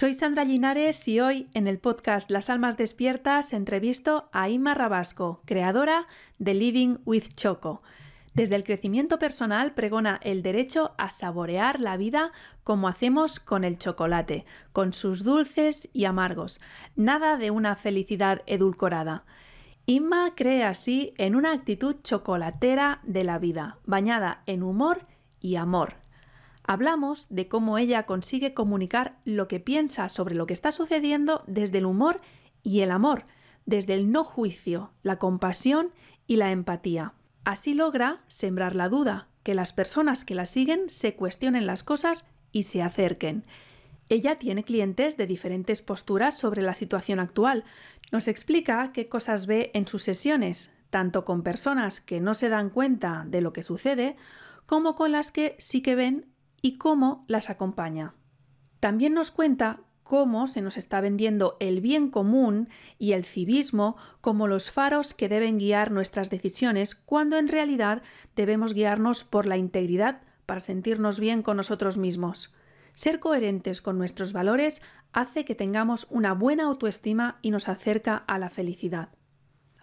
Soy Sandra Linares y hoy en el podcast Las Almas Despiertas entrevisto a Inma Rabasco, creadora de Living with Choco. Desde el crecimiento personal pregona el derecho a saborear la vida como hacemos con el chocolate, con sus dulces y amargos, nada de una felicidad edulcorada. Inma cree así en una actitud chocolatera de la vida, bañada en humor y amor. Hablamos de cómo ella consigue comunicar lo que piensa sobre lo que está sucediendo desde el humor y el amor, desde el no juicio, la compasión y la empatía. Así logra sembrar la duda, que las personas que la siguen se cuestionen las cosas y se acerquen. Ella tiene clientes de diferentes posturas sobre la situación actual. Nos explica qué cosas ve en sus sesiones, tanto con personas que no se dan cuenta de lo que sucede, como con las que sí que ven y cómo las acompaña. También nos cuenta cómo se nos está vendiendo el bien común y el civismo como los faros que deben guiar nuestras decisiones cuando en realidad debemos guiarnos por la integridad para sentirnos bien con nosotros mismos. Ser coherentes con nuestros valores hace que tengamos una buena autoestima y nos acerca a la felicidad.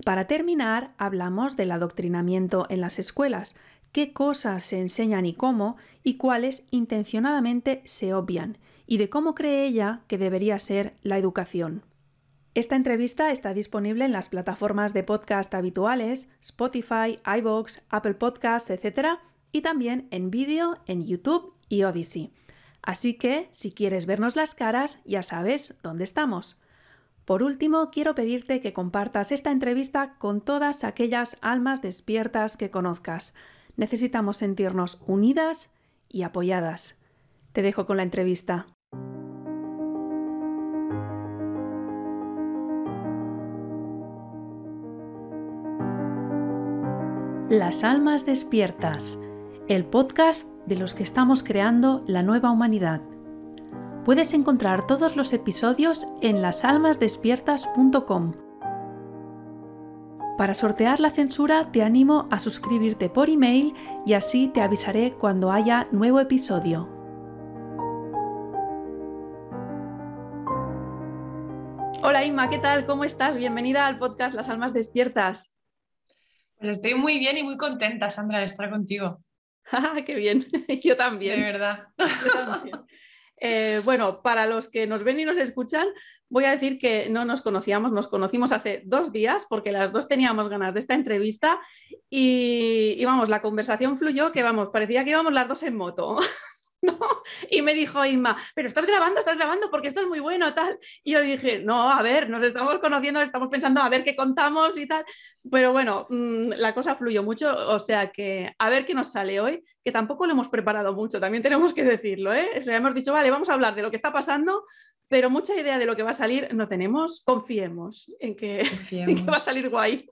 Para terminar, hablamos del adoctrinamiento en las escuelas, qué cosas se enseñan y cómo, y cuáles intencionadamente se obvian, y de cómo cree ella que debería ser la educación. Esta entrevista está disponible en las plataformas de podcast habituales, Spotify, iVoox, Apple Podcasts, etc., y también en vídeo en YouTube y Odyssey. Así que, si quieres vernos las caras, ya sabes dónde estamos. Por último, quiero pedirte que compartas esta entrevista con todas aquellas almas despiertas que conozcas. Necesitamos sentirnos unidas y apoyadas. Te dejo con la entrevista. Las Almas Despiertas, el podcast de los que estamos creando la nueva humanidad. Puedes encontrar todos los episodios en lasalmasdespiertas.com. Para sortear la censura te animo a suscribirte por email y así te avisaré cuando haya nuevo episodio. Hola Inma, ¿qué tal? ¿Cómo estás? Bienvenida al podcast Las Almas Despiertas. Pues estoy muy bien y muy contenta, Sandra, de estar contigo. ¡Qué bien! Yo también. De verdad. Eh, bueno, para los que nos ven y nos escuchan, voy a decir que no nos conocíamos, nos conocimos hace dos días porque las dos teníamos ganas de esta entrevista y, y vamos, la conversación fluyó que vamos, parecía que íbamos las dos en moto. Y me dijo Inma, pero estás grabando, estás grabando porque esto es muy bueno, tal. Y yo dije, no, a ver, nos estamos conociendo, estamos pensando a ver qué contamos y tal. Pero bueno, mm, la cosa fluyó mucho, o sea que a ver qué nos sale hoy, que tampoco lo hemos preparado mucho, también tenemos que decirlo, ¿eh? hemos dicho, vale, vamos a hablar de lo que está pasando, pero mucha idea de lo que va a salir no tenemos, confiemos en que, en que va a salir guay.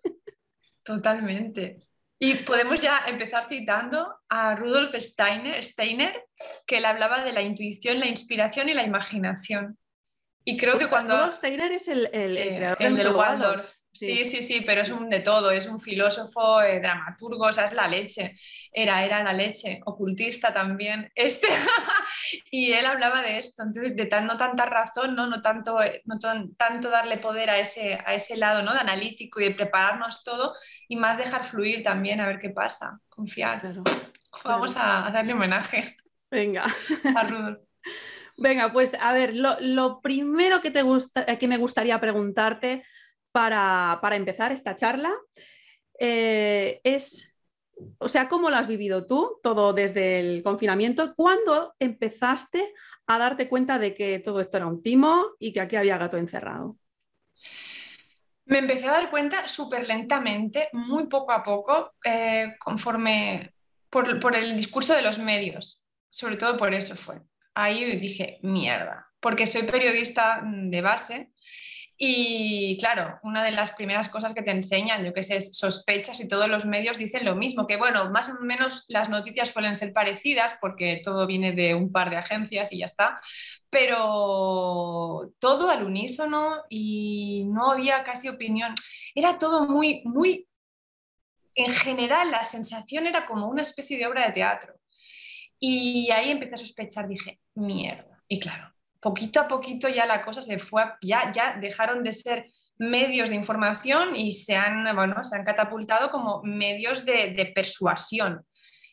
Totalmente. Y podemos ya empezar citando a Rudolf Steiner, Steiner, que él hablaba de la intuición, la inspiración y la imaginación. Y creo que cuando... Rudolf Steiner es el, el, el del Waldorf. Sí, sí, sí, pero es un de todo, es un filósofo, eh, dramaturgo, o sea, es la leche, era, era la leche, ocultista también, este, y él hablaba de esto, entonces, de no tanta razón, no, no, tanto, no tanto darle poder a ese, a ese lado, ¿no? De analítico y de prepararnos todo, y más dejar fluir también, a ver qué pasa, confiar. Vamos A, darle homenaje. Venga. Venga, pues a ver, lo, lo primero que, te gusta, que me gustaría preguntarte para, empezar esta charla eh, es, o sea, ¿cómo lo has vivido tú, todo desde el confinamiento? ¿Cuándo empezaste a darte cuenta de que todo esto era un timo y que aquí había gato encerrado? Me empecé a dar cuenta súper lentamente, muy poco a poco, eh, conforme por, por el discurso de los medios, sobre todo por eso fue. Ahí dije, mierda, porque soy periodista de base y claro, una de las primeras cosas que te enseñan, yo que sé, sospechas y todos los medios dicen lo mismo, que bueno, más o menos las noticias suelen ser parecidas porque todo viene de un par de agencias y ya está, pero todo al unísono y no había casi opinión. Era todo muy, muy, en general la sensación era como una especie de obra de teatro. Y ahí empecé a sospechar, dije, mierda. Y claro, poquito a poquito ya la cosa se fue, ya, ya dejaron de ser medios de información y se han, bueno, se han catapultado como medios de, persuasión.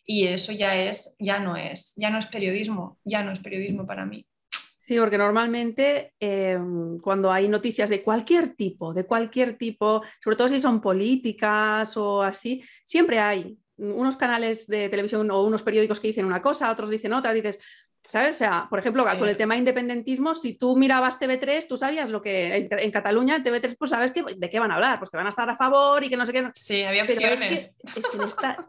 Y eso ya es, ya no es, ya no es periodismo, ya no es periodismo para mí. Sí, porque normalmente em, cuando hay noticias de cualquier tipo, de cualquier tipo, sobre todo si son políticas o así, siempre hay unos canales de televisión o unos periódicos que dicen una cosa, otros dicen otra, dices, ¿sabes? O sea, por ejemplo, con el tema de independentismo, si tú mirabas TV3, tú sabías lo que en, Cataluña, en TV3, pues sabes que, de qué van a hablar, pues que van a estar a favor y que no sé qué. Sí, había opciones.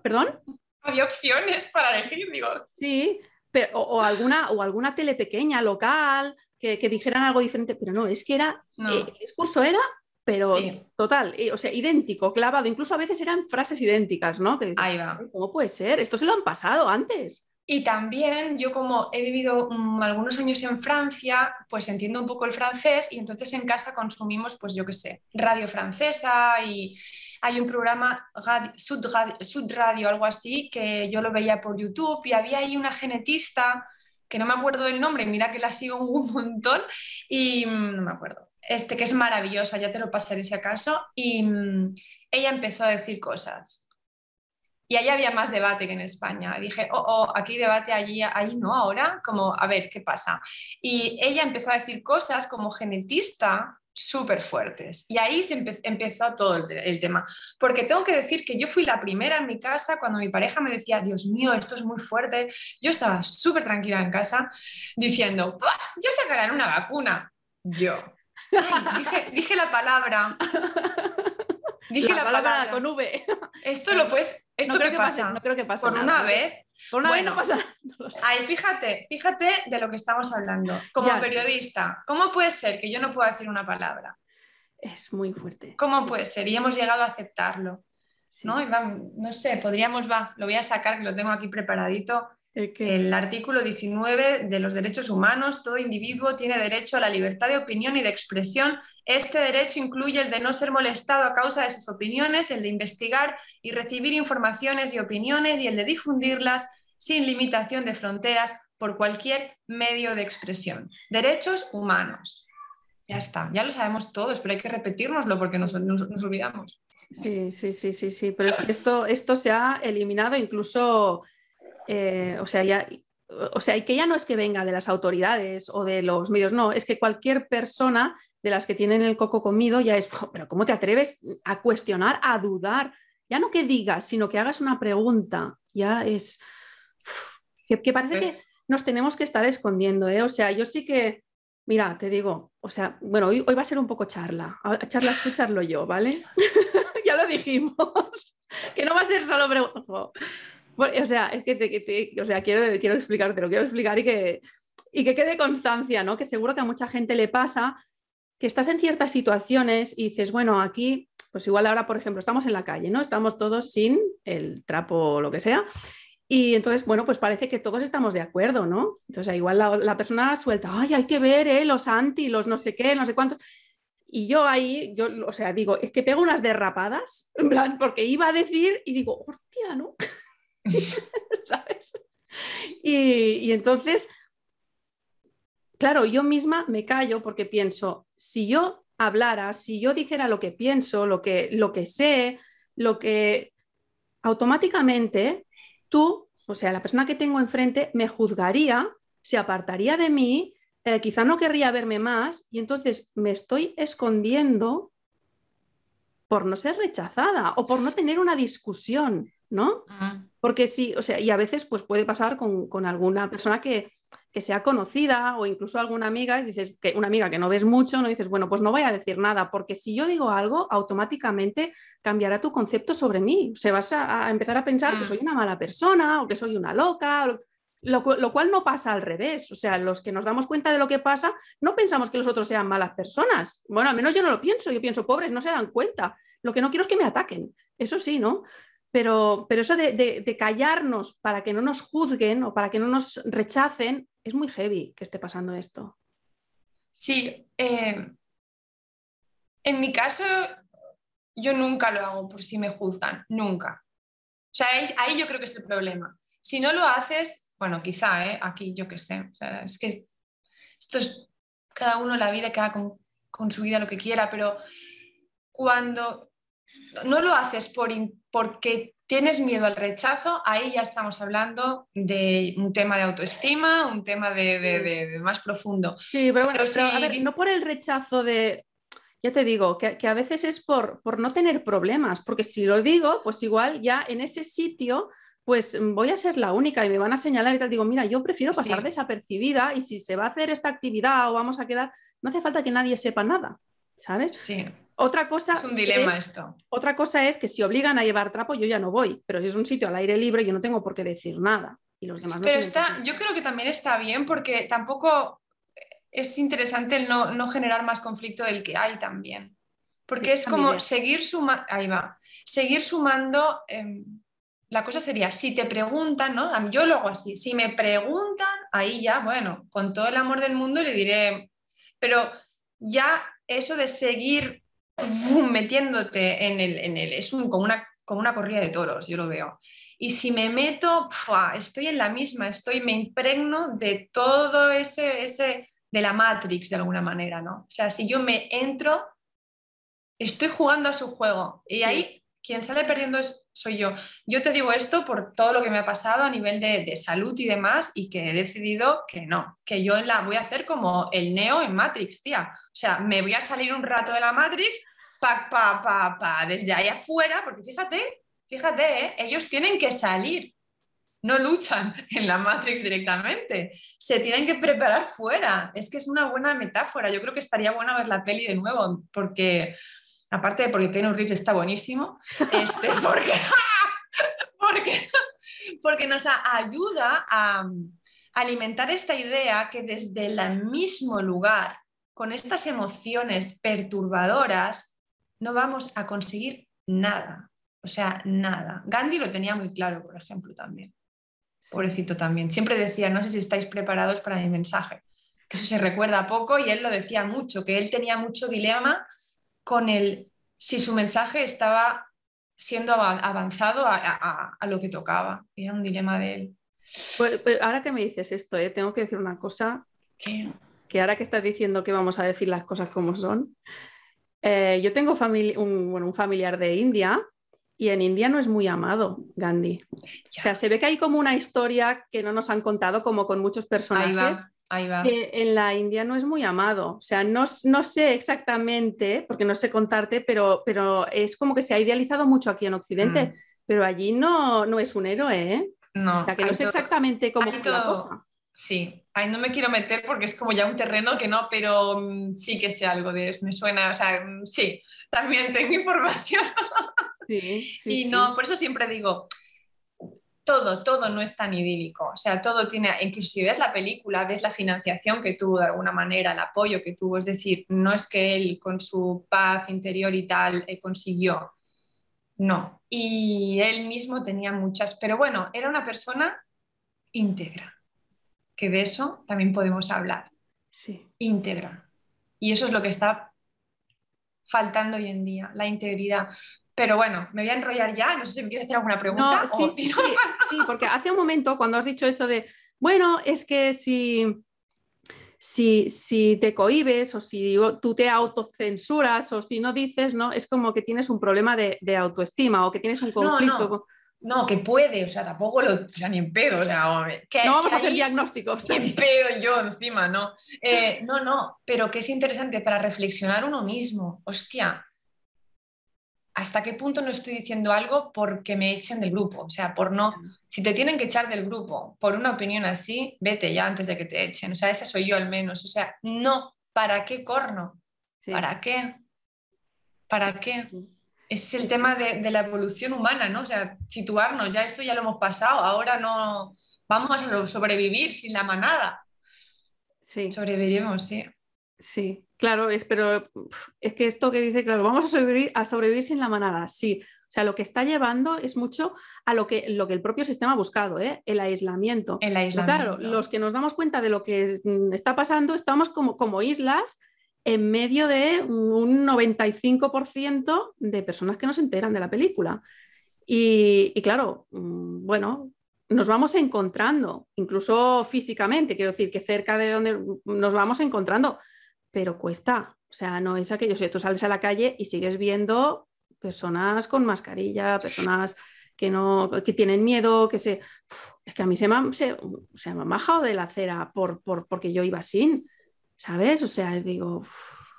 ¿Perdón? Había opciones para elegir, digo. Sí, pero, o, alguna, o alguna tele pequeña, local, que, dijeran algo diferente, pero no, es que era, eh, el discurso era pero total, o sea, idéntico, clavado, incluso a veces eran frases idénticas, ¿no? Ahí va. ¿Cómo puede ser? Esto se lo han pasado antes. Y también yo como he vivido mm, algunos años en Francia, pues entiendo un poco el francés y entonces en casa consumimos, pues yo qué sé, radio francesa y hay un programa Sud, radio, algo así, que yo lo veía por YouTube y había ahí una genetista que no me acuerdo del nombre, mira que la sigo un montón y mm, no me acuerdo, este que es maravillosa, ya te lo pasaré si acaso, y mm, ella empezó a decir cosas y ahí había más debate que en España. Dije, oh, oh, aquí debate, allí, allí no, ahora, como, a ver, ¿qué pasa? Y ella empezó a decir cosas como genetista súper fuertes. Y ahí se empezó todo el, tema. Porque tengo que decir que yo fui la primera en mi casa cuando mi pareja me decía, Dios mío, esto es muy fuerte. Yo estaba súper tranquila en casa diciendo, yo sacaré una vacuna. Yo. dije, dije la palabra. Dije la, palabra, con V. Esto lo puedes. Esto no creo que pasa. no creo que pase. Por una vez. Por una vez no pasa. ahí fíjate, fíjate de lo que estamos hablando. Como periodista, ¿cómo puede ser que yo no pueda decir una palabra? Es muy fuerte. ¿Cómo puede ser? Y hemos llegado a aceptarlo. ¿no? no sé, podríamos, va, lo voy a sacar, que lo tengo aquí preparadito. El artículo 19 de los derechos humanos, todo individuo tiene derecho a la libertad de opinión y de expresión. Este derecho incluye el de no ser molestado a causa de sus opiniones, el de investigar y recibir informaciones y opiniones y el de difundirlas sin limitación de fronteras por cualquier medio de expresión. Derechos humanos. Ya está, ya lo sabemos todos, pero hay que repetírnoslo porque nos, olvidamos. Sí, sí, sí, sí, sí, pero esto, esto se ha eliminado incluso eh, o sea, ya, o sea, y que ya no es que venga de las autoridades o de los medios, no, es que cualquier persona de las que tienen el coco comido ya es, pero ¿cómo te atreves a cuestionar, a dudar? Ya no que digas, sino que hagas una pregunta, ya es, que, parece que nos tenemos que estar escondiendo, ¿eh? O sea, yo sí que, mira, te digo, o sea, bueno, hoy, hoy va a ser un poco charla, a charla, escucharlo yo, ¿vale? ya lo dijimos, que no va a ser solo pregunta o sea, es que o sea, quiero, quiero explicarte, lo quiero explicar y que, y que quede constancia, ¿no? Que seguro que a mucha gente le pasa que estás en ciertas situaciones y dices, bueno, aquí, pues igual ahora, por ejemplo, estamos en la calle, ¿no? Estamos todos sin el trapo o lo que sea. Y entonces, bueno, pues parece que todos estamos de acuerdo, ¿no? Entonces, igual la, persona suelta, ay, hay que ver, ¿eh? Los anti, los no sé qué, no sé cuántos. Y yo ahí, yo, o sea, digo, es que pego unas derrapadas, en plan, porque iba a decir y digo, hostia, ¿no? ¿sabes? Y, entonces, claro, yo misma me callo porque pienso, si yo hablara, si yo dijera lo que pienso, lo que, lo que sé, lo que automáticamente tú, o sea, la persona que tengo enfrente, me juzgaría, se apartaría de mí, eh, quizá no querría verme más y entonces me estoy escondiendo por no ser rechazada o por no tener una discusión, ¿no? Porque sí, o sea, y a veces pues puede pasar con, alguna persona que, sea conocida o incluso alguna amiga, y dices que una amiga que no ves mucho, no dices, bueno, pues no voy a decir nada, porque si yo digo algo, automáticamente cambiará tu concepto sobre mí. Se vas a, empezar a pensar que mm. soy una mala persona o que soy una loca. lo, lo, cual no pasa al revés. O sea, los que nos damos cuenta de lo que pasa, no pensamos que los otros sean malas personas. Bueno, al menos yo no lo pienso. Yo pienso, pobres, no se dan cuenta. Lo que no quiero es que me ataquen. Eso sí, ¿no? Pero, eso de, callarnos para que no nos juzguen o para que no nos rechacen, es muy heavy que esté pasando esto. Sí, eh, en mi caso yo nunca lo hago por si me juzgan, nunca. O sea, ahí, yo creo que es el problema. Si no lo haces, bueno, quizá, ¿eh? aquí yo qué sé, es que esto es cada uno la vida, cada con su vida lo que quiera, pero cuando no lo haces por, porque tienes miedo al rechazo, ahí ya estamos hablando de un tema de autoestima, un tema de, más profundo. Sí, pero bueno, no por el rechazo de, ya te digo, que, a veces es por, por, no tener problemas, porque si lo digo, pues igual ya en ese sitio, pues voy a ser la única y me van a señalar y te digo, mira, yo prefiero pasar desapercibida y si se va a hacer esta actividad o vamos a quedar, no hace falta que nadie sepa nada, ¿sabes? Sí. Otra cosa es un dilema esto. Otra cosa es que si obligan a llevar trapo, yo ya no voy, pero si es un sitio al aire libre, yo no tengo por qué decir nada. Y los demás pero está, yo creo que también está bien porque tampoco es interesante el no, generar más conflicto del que hay también. Porque es como seguir sumando, ahí va, seguir sumando, em, la cosa sería, si te preguntan, ¿no? Yo lo hago así, si me preguntan, ahí ya, bueno, con todo el amor del mundo le diré, pero ya eso de seguir metiéndote en el, en el es como, una, como una corrida de toros, yo lo veo. Y si me meto, estoy en la misma, estoy, me impregno de todo ese, ese, de la Matrix de alguna manera, ¿no? O sea, si yo me entro, estoy jugando a su juego y ahí quien sale perdiendo soy yo. Yo te digo esto por todo lo que me ha pasado a nivel de, de, salud y demás y que he decidido que no, que yo la voy a hacer como el Neo en Matrix, tía. O sea, me voy a salir un rato de la Matrix pa, pa, pa, pa, desde ahí afuera, porque fíjate, fíjate, ¿eh? ellos tienen que salir, no luchan en la Matrix directamente, se tienen que preparar fuera. Es que es una buena metáfora. Yo creo que estaría bueno ver la peli de nuevo, porque aparte de porque Keanu Reeves está buenísimo, este, porque, porque, porque nos ayuda a alimentar esta idea que desde el mismo lugar, con estas emociones perturbadoras, no vamos a conseguir nada. O sea, nada. Gandhi lo tenía muy claro, por ejemplo, también. Pobrecito también. Siempre decía, no sé si estáis preparados para mi mensaje. Que eso se recuerda poco y él lo decía mucho, que él tenía mucho dilema con el si su mensaje estaba siendo avanzado a, lo que tocaba. Era un dilema de él. Pues, pues, ahora que me dices esto, ¿eh? tengo que decir una cosa. Que ahora que estás diciendo que vamos a decir las cosas como son, eh, yo tengo un, un, familiar de India y en India no es muy amado Gandhi. O sea, se ve que hay como una historia que no nos han contado, como con muchos personajes. Que en la India no es muy amado. O sea, no, no, sé exactamente, porque no sé contarte, pero, pero es como que se ha idealizado mucho aquí en Occidente, mm. pero allí no, no es un héroe, ¿eh? No. O sea, que no sé exactamente cómo es la cosa. Sí, ahí no me quiero meter porque es como ya un terreno que no, pero mm, sí que sé algo de eso, me suena, o sea, mm, sí, también tengo información. Sí, sí, y no, por eso siempre digo, todo, todo no es tan idílico. O sea, todo tiene, incluso si ves la película, ves la financiación que tuvo de alguna manera, el apoyo que tuvo. Es decir, no es que él con su paz interior y tal eh, consiguió. No. Y él mismo tenía muchas, pero bueno, era una persona íntegra. Que de eso también podemos hablar. Sí. Íntegra. Y eso es lo que está faltando hoy en día, la integridad. Pero bueno, me voy a enrollar ya, no sé si me quieres hacer alguna pregunta. No, sí, sí, sí, porque hace un momento cuando has dicho eso de, bueno, es que si, si, si te cohibes o si tú te autocensuras o si no dices, ¿no? Es como que tienes un problema de, autoestima o que tienes un conflicto. No, que puede, o sea, tampoco lo, o sea, ni en pedo, o sea, que, no vamos a hacer diagnósticos. Ni en pedo yo encima, no. Eh, no, no, pero que es interesante para reflexionar uno mismo. Hostia, hasta qué punto no estoy diciendo algo porque me echen del grupo. O sea, por no. Si te tienen que echar del grupo por una opinión así, vete ya antes de que te echen. O sea, esa soy yo al menos. O sea, no. ¿Para qué corno? ¿Para qué? ¿Para qué? Es el tema de, la evolución humana, ¿no? O sea, situarnos, ya esto ya lo hemos pasado, ahora no vamos a sobrevivir sin la manada. Sí. Sobreviviremos, sí. Sí, claro, es, pero es que esto que dice, claro, vamos a sobrevivir, a sobrevivir sin la manada, sí. O sea, lo que está llevando es mucho a lo que, lo que el propio sistema ha buscado, ¿eh? el aislamiento. El aislamiento. Claro, los que nos damos cuenta de lo que mm, está pasando, estamos como, como islas en medio de un 95% de personas que no se enteran de la película. Y, y, claro, mm, bueno, nos vamos encontrando, incluso físicamente, quiero decir que cerca de donde nos vamos encontrando, pero cuesta. O sea, no es aquello, si tú sales a la calle y sigues viendo personas con mascarilla, personas que no que tienen miedo, que se es que a mí se me, se, se me ha bajado de la acera por, por, porque yo iba sin, ¿sabes? O sea, digo,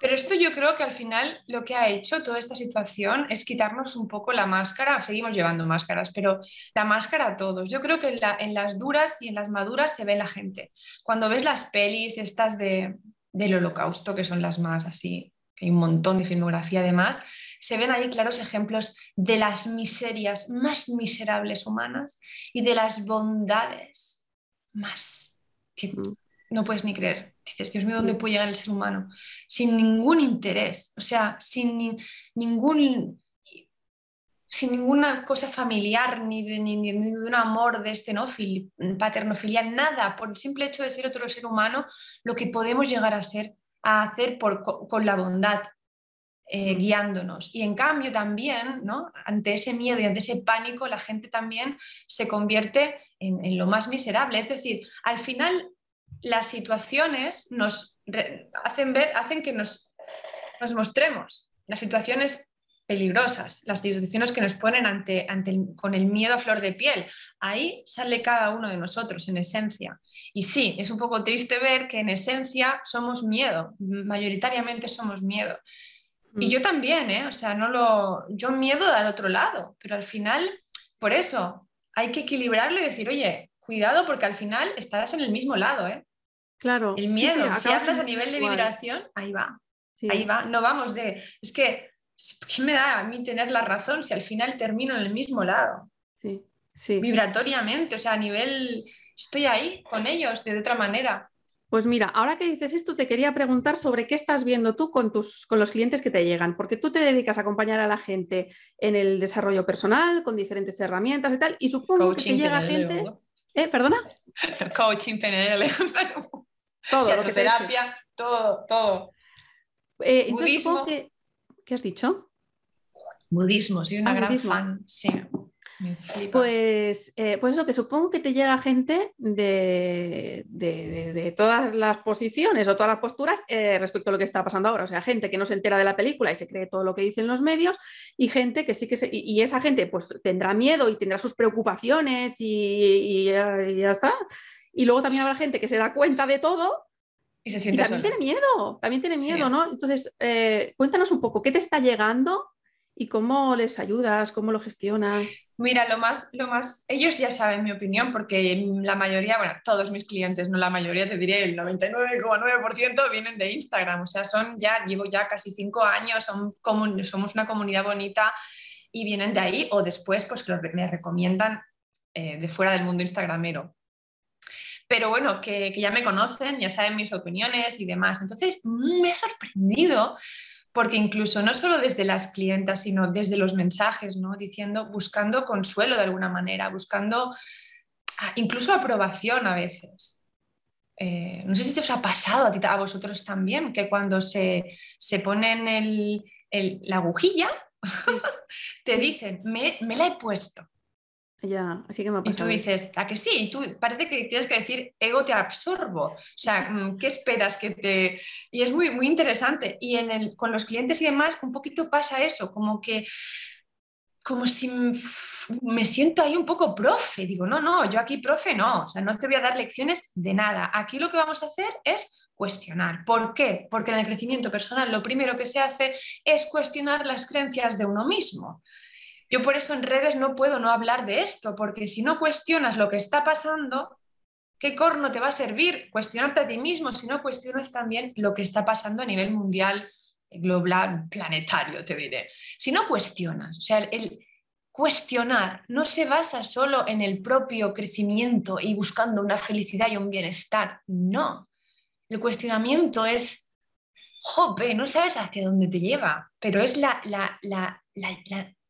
pero esto yo creo que al final lo que ha hecho toda esta situación es quitarnos un poco la máscara, seguimos llevando máscaras, pero la máscara a todos. Yo creo que en, las duras y en las maduras se ve la gente. Cuando ves las pelis estas de, del holocausto, que son las más así, hay un montón de filmografía además, se ven ahí claros ejemplos de las miserias más miserables humanas y de las bondades más que mm. no puedes ni creer dices, Dios mío, ¿dónde puede llegar el ser humano? Sin ningún interés, o sea, sin ningún sin ninguna cosa familiar ni de, ni, un amor de este ¿no? paternofilial, nada, por el simple hecho de ser otro ser humano, lo que podemos llegar a ser, a hacer por, con la bondad, eh, guiándonos. Y en cambio también, ¿no? ante ese miedo y ante ese pánico, la gente también se convierte en, en, lo más miserable. Es decir, al final las situaciones nos hacen ver, hacen que nos, nos mostremos las situaciones peligrosas, las situaciones que nos ponen ante, ante con el miedo a flor de piel. Ahí sale cada uno de nosotros, en esencia. Y sí, es un poco triste ver que en esencia somos miedo, mayoritariamente somos miedo. Y mm. yo también, ¿eh? O sea, no lo, yo miedo al otro lado, pero al final, por eso, hay que equilibrarlo y decir, oye, cuidado porque al final estarás en el mismo lado, ¿eh? Claro. El miedo, si hablas a nivel de vibración, ahí va. Ahí va. No vamos de. Es que, ¿qué me da a mí tener la razón si al final termino en el mismo lado? Sí, sí. Vibratoriamente, o sea, a nivel. Estoy ahí con ellos de otra manera. Pues mira, ahora que dices esto, te quería preguntar sobre qué estás viendo tú con, tus, con los clientes que te llegan, porque tú te dedicas a acompañar a la gente en el desarrollo personal, con diferentes herramientas y tal, y supongo que te llega gente... ¿Eh? ¿Perdona? Coaching, PNL. Todo, lo que terapia, todo, todo. Eh, Budismo. ¿Qué has dicho? Budismo, soy una ah, gran fan, sí. Pues, eh, pues eso, que supongo que te llega gente de, de, todas las posiciones o todas las posturas eh, respecto a lo que está pasando ahora. O sea, gente que no se entera de la película y se cree todo lo que dicen los medios y gente que sí que se... Y, esa gente pues tendrá miedo y tendrá sus preocupaciones y, ya está. Y luego también habrá gente que se da cuenta de todo y, se siente también tiene miedo, también tiene miedo, ¿no? Entonces, eh, cuéntanos un poco, ¿qué te está llegando y cómo les ayudas, cómo lo gestionas? Mira, lo más, lo más, ellos ya saben mi opinión porque la mayoría, bueno, todos mis clientes, no la mayoría, te diré el 99,9% vienen de Instagram, o sea, son ya, llevo ya casi cinco años, son somos una comunidad bonita y vienen de ahí o después pues que me recomiendan eh, de fuera del mundo instagramero pero bueno, que, ya me conocen, ya saben mis opiniones y demás. Entonces, me he sorprendido porque incluso no solo desde las clientas, sino desde los mensajes, ¿no? Diciendo, buscando consuelo de alguna manera, buscando ah, incluso aprobación a veces. Eh, no sé si te os ha pasado a, ti, a vosotros también, que cuando se, se ponen el, la agujilla, te dicen, me, me la he puesto. Ya, así que me ha pasado. Y tú dices, ¿a que sí? Y tú parece que tienes que decir, ego te absorbo. O sea, mm, ¿qué esperas que te...? Y es muy, muy interesante. Y en el, con los clientes y demás, un poquito pasa eso, como que... Como si me siento ahí un poco profe. Digo, no, no, yo aquí profe no. O sea, no te voy a dar lecciones de nada. Aquí lo que vamos a hacer es cuestionar. ¿Por qué? Porque en el crecimiento personal lo primero que se hace es cuestionar las creencias de uno mismo. Yo por eso en redes no puedo no hablar de esto, porque si no cuestionas lo que está pasando, ¿qué corno te va a servir cuestionarte a ti mismo si no cuestionas también lo que está pasando a nivel mundial, global, planetario, te diré? Si no cuestionas, o sea, el cuestionar no se basa solo en el propio crecimiento y buscando una felicidad y un bienestar, no. El cuestionamiento es, jope, no sabes hacia dónde te lleva, pero es la, la, la, la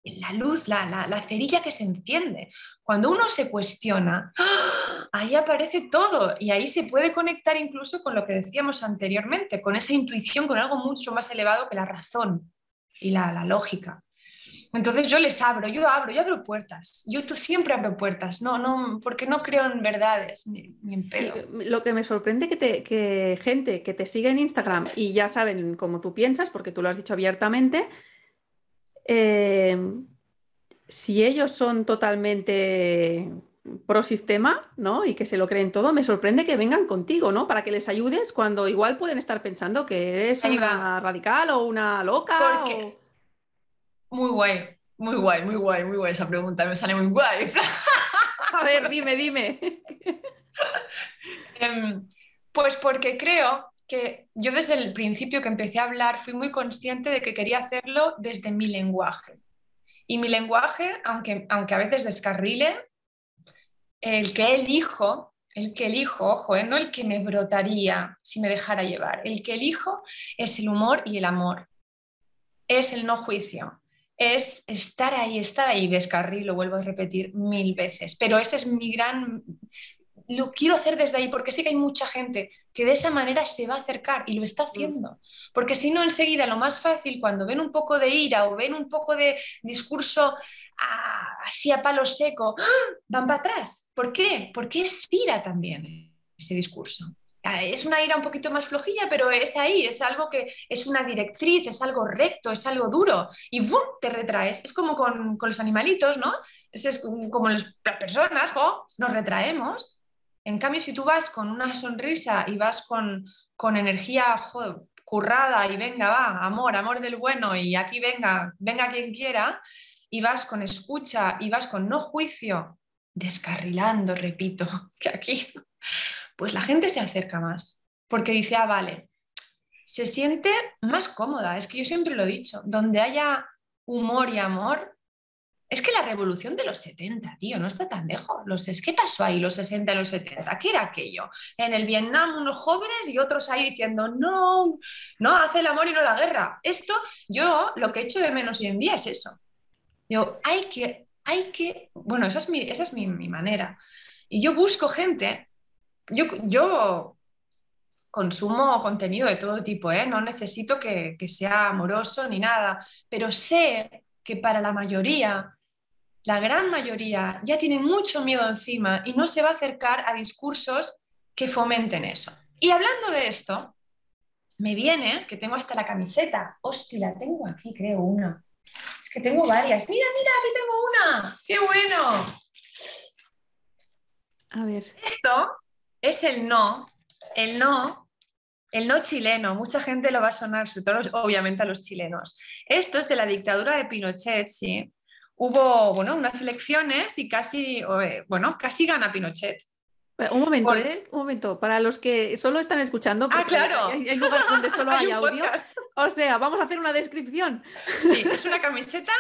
la luz, la, la, cerilla que se enciende. Cuando uno se cuestiona, ¡ah! ahí aparece todo y ahí se puede conectar incluso con lo que decíamos anteriormente, con esa intuición, con algo mucho más elevado que la razón y la, lógica. Entonces yo les abro, yo abro, yo abro puertas. Yo siempre abro puertas, no, no, porque no creo en verdades ni, en pedo. lo que me sorprende que, te, que gente que te sigue en Instagram y ya saben cómo tú piensas, porque tú lo has dicho abiertamente, eh, si ellos son totalmente pro sistema, ¿no? Y que se lo creen todo, me sorprende que vengan contigo, ¿no? Para que les ayudes cuando igual pueden estar pensando que eres una radical o una loca. Muy guay, muy guay, muy guay, muy guay esa pregunta, me sale muy guay. A ver, dime, dime. Em, pues porque creo que yo desde el principio que empecé a hablar fui muy consciente de que quería hacerlo desde mi lenguaje. Y mi lenguaje, aunque, aunque a veces descarrile, el que elijo, el que elijo, ojo, ¿eh? no el que me brotaría si me dejara llevar, el que elijo es el humor y el amor, es el no juicio, es estar ahí, estar ahí, descarrilo, vuelvo a repetir mil veces, pero ese es mi gran, lo quiero hacer desde ahí porque sé que hay mucha gente que de esa manera se va a acercar y lo está haciendo. Porque si no, enseguida lo más fácil, cuando ven un poco de ira o ven un poco de discurso ah, así a palo seco, ¡ah! van para atrás. ¿Por qué? Porque es ira también ese discurso. Ah, es una ira un poquito más flojilla, pero es ahí, es algo que es una directriz, es algo recto, es algo duro y ¡bum! te retraes. Es como con, los animalitos, ¿no? Es, como las personas, nos retraemos en cambio, si tú vas con una sonrisa y vas con, energía currada y venga, va, amor, amor del bueno y aquí venga, venga quien quiera, y vas con escucha y vas con no juicio, descarrilando, repito, que aquí, pues la gente se acerca más, porque dice, ah, vale, se siente más cómoda, es que yo siempre lo he dicho, donde haya humor y amor, es que la revolución de los 70, tío, no está tan lejos. Los, ¿Qué pasó ahí los 60 y los 70? ¿Qué era aquello? En el Vietnam unos jóvenes y otros ahí diciendo, no, no, hace el amor y no la guerra. Esto, yo lo que echo de menos hoy en día es eso. Yo, hay que, hay que, bueno, esa es mi, esa es mi, manera. Y yo busco gente, yo, yo consumo contenido de todo tipo, ¿eh? no necesito que, que sea amoroso ni nada, pero sé que para la mayoría, la gran mayoría, ya tiene mucho miedo encima y no se va a acercar a discursos que fomenten eso. Y hablando de esto, me viene que tengo hasta la camiseta. Hostia, la tengo aquí, creo, una. Es que tengo varias. Mira, mira, aquí tengo una. ¡Qué bueno! A ver. Esto es el no. El no el no chileno, mucha gente lo va a sonar, sobre todo obviamente a los chilenos. Esto es de la dictadura de Pinochet, sí. Hubo bueno, unas elecciones y casi, eh, bueno, casi gana Pinochet. Eh, un momento, ¿eh? Un momento. Para los que solo están escuchando, ah, claro. hay, lugares donde solo hay, audio. O sea, vamos a hacer una descripción. Sí, es una camiseta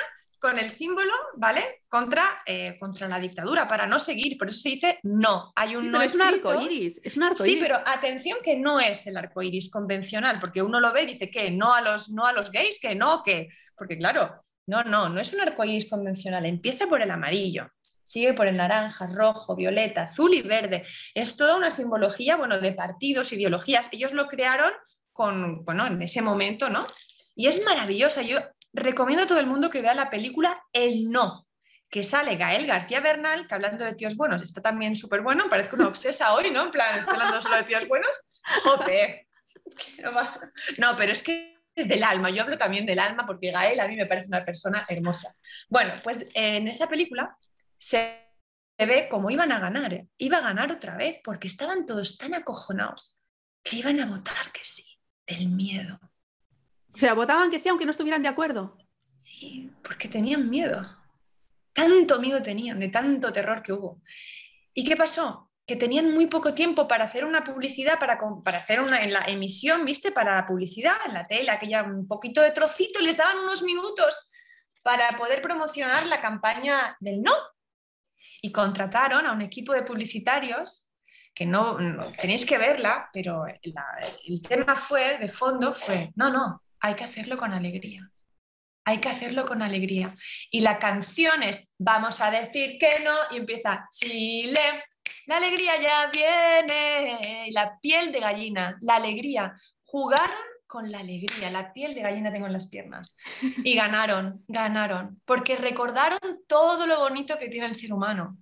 con el símbolo, ¿vale? Contra, eh, contra la dictadura, para no seguir. Por eso se dice no. Hay un no es un arco iris. Es un arco Sí, pero atención que no es el arco iris convencional, porque uno lo ve y dice que no a los, no a los gays, que no, que. Porque claro, no, no, no es un arco iris convencional. Empieza por el amarillo. Sigue por el naranja, rojo, violeta, azul y verde. Es toda una simbología, bueno, de partidos, ideologías. Ellos lo crearon con, bueno, en ese momento, ¿no? Y es maravillosa. Yo recomiendo a todo el mundo que vea la película El No, que sale Gael García Bernal, que hablando de tíos buenos está también súper bueno, parece una obsesa hoy, ¿no? En plan, estoy hablando solo de tíos buenos. Joder. No, pero es que del alma, yo hablo también del alma porque Gael a mí me parece una persona hermosa. Bueno, pues en esa película se ve cómo iban a ganar, ¿eh? iba a ganar otra vez porque estaban todos tan acojonados que iban a votar que sí, del miedo. O sea, votaban que sí, aunque no estuvieran de acuerdo. Sí, porque tenían miedo. Tanto miedo tenían, de tanto terror que hubo. ¿Y qué pasó? Que tenían muy poco tiempo para hacer una publicidad, para, para hacer una en la emisión, ¿viste? Para la publicidad en la tele, aquella un poquito de trocito, les daban unos minutos para poder promocionar la campaña del no. Y contrataron a un equipo de publicitarios que no, tenéis que verla, pero el tema fue, de fondo, fue, no, no, hay que hacerlo con alegría. Hay que hacerlo con alegría. Y la canción es Vamos a decir que no y empieza Chile, la alegría ya viene, la piel de gallina, la alegría. Jugaron con la alegría, la piel de gallina tengo en las piernas. Y ganaron, ganaron, porque recordaron todo lo bonito que tiene el ser humano.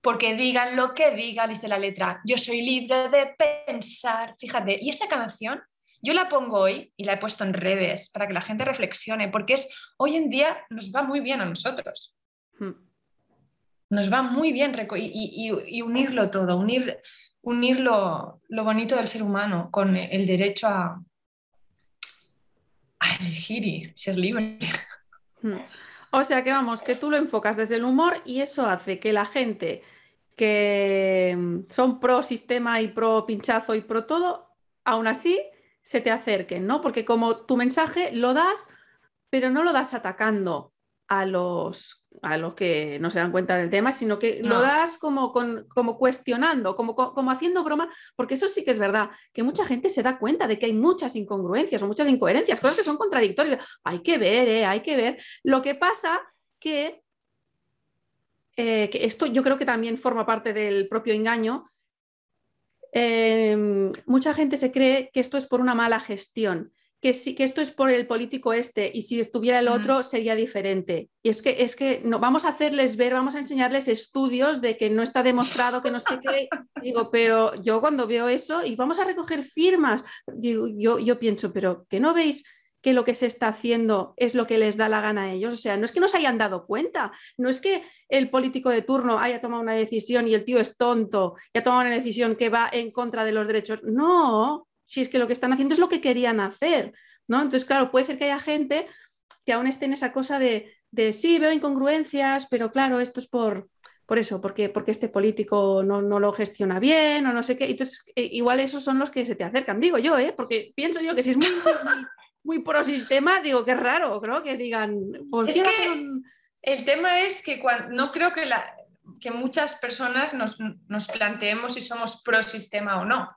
Porque digan lo que diga, dice la letra, yo soy libre de pensar. Fíjate, y esa canción yo la pongo hoy y la he puesto en redes para que la gente reflexione, porque es hoy en día nos va muy bien a nosotros. Hmm. Nos va muy bien y unirlo todo, unir unir lo, bonito del ser humano con el derecho a, elegir y ser libre. Hmm. O sea que vamos, que tú lo enfocas desde el humor y eso hace que la gente que mm, son pro sistema y pro pinchazo y pro todo, aún así se te acerquen, ¿no? Porque como tu mensaje lo das, pero no lo das atacando a los, a los que no se dan cuenta del tema, sino que lo das como, como cuestionando, como, como haciendo broma, porque eso sí que es verdad, que mucha gente se da cuenta de que hay muchas incongruencias o muchas incoherencias, cosas que son contradictorias. Hay que ver, ¿eh? hay que ver. Lo que pasa que, eh, que esto yo creo que también forma parte del propio engaño. Eh, mucha gente se cree que esto es por una mala gestión que, sí, que esto es por el político este y si estuviera el otro sería diferente. Y es que, es que no, vamos a hacerles ver, vamos a enseñarles estudios de que no está demostrado, que no sé qué. Digo, pero yo cuando veo eso y vamos a recoger firmas, digo, yo, yo pienso, pero que no veis que lo que se está haciendo es lo que les da la gana a ellos. O sea, no es que no se hayan dado cuenta, no es que el político de turno haya tomado una decisión y el tío es tonto y ha tomado una decisión que va en contra de los derechos. No, si es que lo que están haciendo es lo que querían hacer, ¿no? Entonces, claro, puede ser que haya gente que aún esté en esa cosa de, de sí, veo incongruencias, pero claro, esto es por, por eso, porque, porque este político no, no, lo gestiona bien o no sé qué. Entonces, eh, igual esos son los que se te acercan, digo yo, ¿eh? porque pienso yo que si es muy, muy, pro sistema, digo que es raro, creo que digan. es que el tema es que cuando, no creo que, la, que muchas personas nos, nos planteemos si somos pro sistema o no.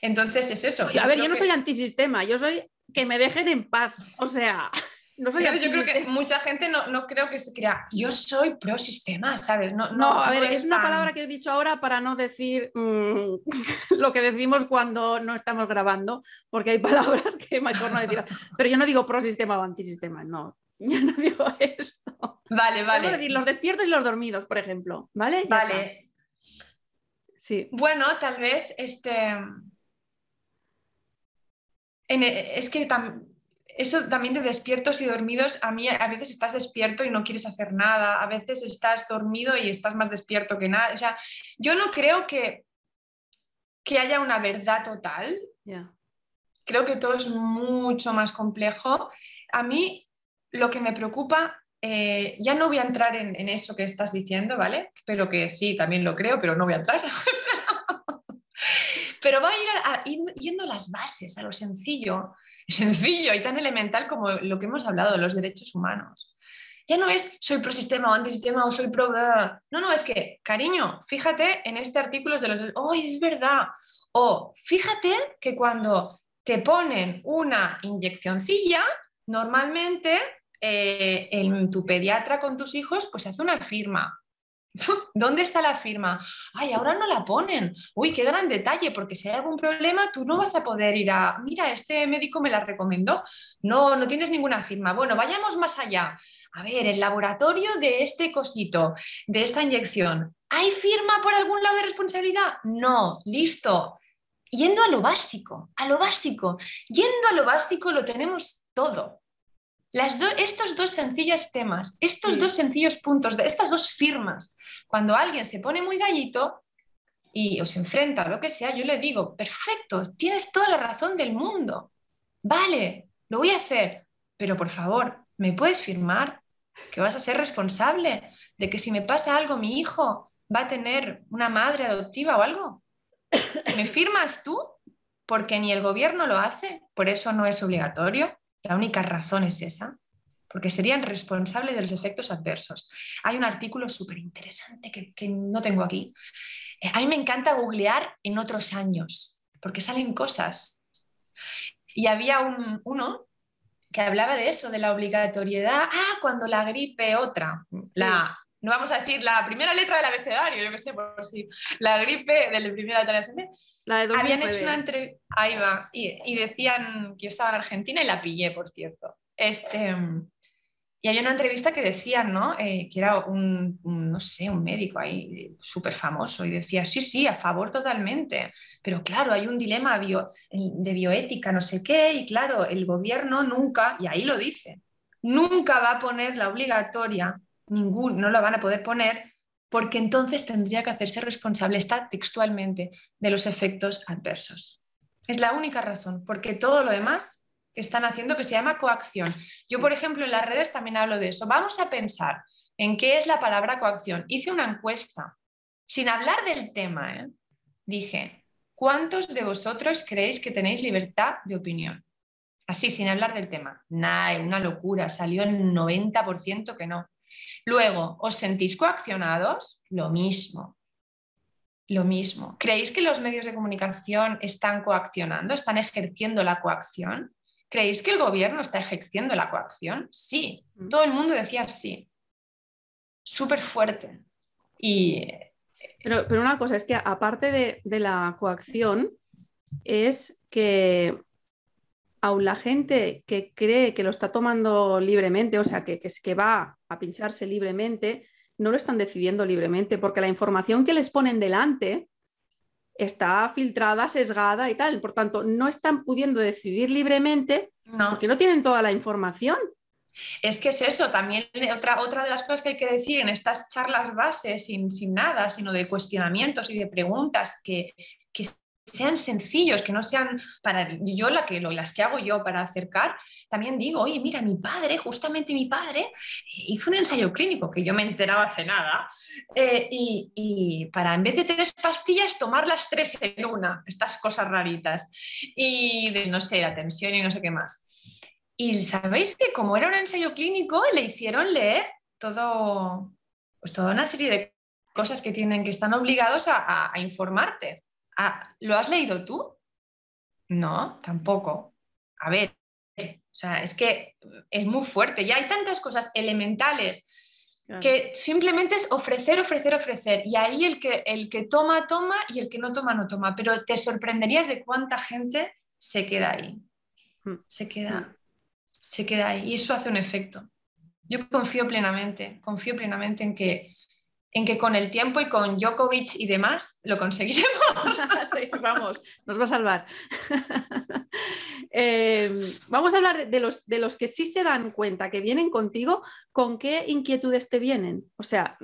Entonces es eso. A ver, yo no soy antisistema, yo soy que me dejen en paz. O sea, no soy Yo creo que mucha gente no, no, creo que se crea, yo soy pro sistema, ¿sabes? No, no, a ver, es, una palabra que he dicho ahora para no decir mm, lo que decimos cuando no estamos grabando, porque hay palabras que mejor no decir. Pero yo no digo pro sistema o antisistema, no. Yo no digo eso. Vale, vale. decir los despiertos y los dormidos, por ejemplo. ¿Vale? vale. Sí. Bueno, tal vez este. E, es que eso también de despiertos y dormidos, a mí a veces estás despierto y no quieres hacer nada, a veces estás dormido y estás más despierto que nada. O sea, yo no creo que, que haya una verdad total. Creo que todo es mucho más complejo. A mí lo que me preocupa eh, ya no voy a entrar en, eso que estás diciendo, ¿vale? Pero que sí, también lo creo, pero no voy a entrar. pero va a ir, yendo a las bases, a lo sencillo, sencillo y tan elemental como lo que hemos hablado de los derechos humanos. Ya no es soy pro sistema o antisistema o soy pro... No, no, es que, cariño, fíjate en este artículo de los... ¡Oh, es verdad! O fíjate que cuando te ponen una inyeccioncilla, normalmente eh, en tu pediatra con tus hijos, pues hace una firma. ¿Dónde está la firma? Ay, ahora no la ponen. Uy, qué gran detalle, porque si hay algún problema, tú no vas a poder ir a, mira, este médico me la recomendó. No, no tienes ninguna firma. Bueno, vayamos más allá. A ver, el laboratorio de este cosito, de esta inyección, ¿hay firma por algún lado de responsabilidad? No, listo. Yendo a lo básico, a lo básico. Yendo a lo básico lo tenemos todo estos dos sencillos temas, estos dos sencillos puntos, de estas dos firmas, cuando alguien se pone muy gallito y os enfrenta a lo que sea, yo le digo, perfecto, tienes toda la razón del mundo, vale, lo voy a hacer, pero por favor, ¿me puedes firmar que vas a ser responsable de que si me pasa algo, mi hijo va a tener una madre adoptiva o algo? ¿Me firmas tú? Porque ni el gobierno lo hace, por eso no es obligatorio. La única razón es esa, porque serían responsables de los efectos adversos. Hay un artículo súper interesante que, no tengo aquí. Eh, a mí me encanta googlear en otros años, porque salen cosas. Y había uno que hablaba de eso, de la obligatoriedad. Ah, cuando la gripe otra, la no vamos a decir la primera letra del abecedario, yo que sé, por si la gripe de la primera letra del abecedario. La de Habían hecho una entrevista, ahí va, y, decían que yo estaba en Argentina y la pillé, por cierto. Este, y había una entrevista que decían, ¿no? Eh, que era un, no sé, un médico ahí súper famoso y decía, sí, sí, a favor totalmente, pero claro, hay un dilema de bioética, no sé qué, y claro, el gobierno nunca, y ahí lo dice, nunca va a poner la obligatoria ningún, no lo van a poder poner porque entonces tendría que hacerse responsable, está textualmente, de los efectos adversos. Es la única razón, porque todo lo demás están haciendo que se llama coacción. Yo, por ejemplo, en las redes también hablo de eso. Vamos a pensar en qué es la palabra coacción. Hice una encuesta, sin hablar del tema, ¿eh? dije, ¿cuántos de vosotros creéis que tenéis libertad de opinión? Así, sin hablar del tema. Nada, una locura, salió el 90% que no. Luego, ¿os sentís coaccionados? Lo mismo. Lo mismo. ¿Creéis que los medios de comunicación están coaccionando, están ejerciendo la coacción? ¿Creéis que el gobierno está ejerciendo la coacción? Sí. Mm. Todo el mundo decía sí. Súper fuerte. Y... Pero, una cosa es que aparte de, de la coacción, es que aun la gente que cree que lo está tomando libremente, o sea, que, que, que va a pincharse libremente, no lo están decidiendo libremente, porque la información que les ponen delante está filtrada, sesgada y tal. Por tanto, no están pudiendo decidir libremente porque no tienen toda la información. Es que es eso, también otra, otra de las cosas que hay que decir en estas charlas bases, sin, sin nada, sino de cuestionamientos y de preguntas que, que sean sencillos, que no sean para yo la que, las que hago yo para acercar, también digo, oye, mira, mi padre, justamente mi padre, hizo un ensayo clínico que yo me enteraba hace nada, eh, y, para en vez de tres pastillas, tomar las tres en una, estas cosas raritas, y de, no sé, la tensión y no sé qué más. Y sabéis que como era un ensayo clínico, le hicieron leer todo, pues toda una serie de cosas que tienen, que están obligados a informarte. Ah, ¿Lo has leído tú? No, tampoco. A ver, o sea, es que es muy fuerte. Ya hay tantas cosas elementales que simplemente es ofrecer, ofrecer, ofrecer. Y ahí el que, el que toma, toma y el que no toma, no toma. Pero te sorprenderías de cuánta gente se queda ahí. Hmm. Se queda, hmm. se queda ahí. Y eso hace un efecto. Yo confío plenamente, confío plenamente en que en que con el tiempo y con Djokovic y demás lo conseguiremos. vamos, nos va a salvar. Em, vamos a hablar de los, de los que sí se dan cuenta que vienen contigo, ¿con qué inquietudes te vienen? O sea,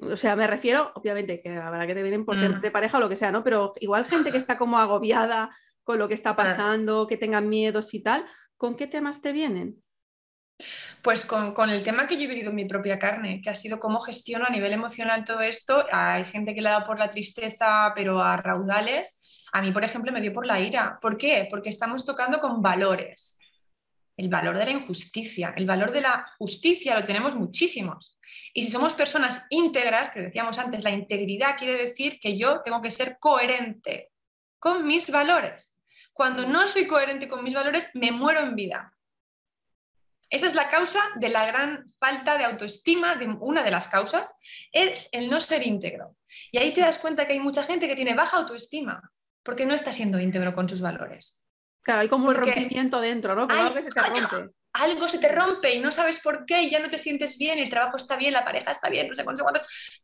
o sea me refiero, obviamente, que habrá que te vienen por mm. de pareja o lo que sea, ¿no? Pero igual gente que está como agobiada con lo que está pasando, que tengan miedos y tal, ¿con qué temas te vienen? Pues con, el tema que yo he vivido en mi propia carne, que ha sido cómo gestiono a nivel emocional todo esto. Hay gente que le ha dado por la tristeza, pero a raudales. A mí, por ejemplo, me dio por la ira. ¿Por qué? Porque estamos tocando con valores. El valor de la injusticia, el valor de la justicia lo tenemos muchísimos. Y si somos personas íntegras, que decíamos antes, la integridad quiere decir que yo tengo que ser coherente con mis valores. Cuando no soy coherente con mis valores, me muero en vida. Esa es la causa de la gran falta de autoestima, de una de las causas, es el no ser íntegro. Y ahí te das cuenta que hay mucha gente que tiene baja autoestima porque no está siendo íntegro con sus valores. Claro, hay como un rompimiento dentro, ¿no? Que se te rompe algo se te rompe y no sabes por qué y ya no te sientes bien, el trabajo está bien, la pareja está bien, no sé cuántos,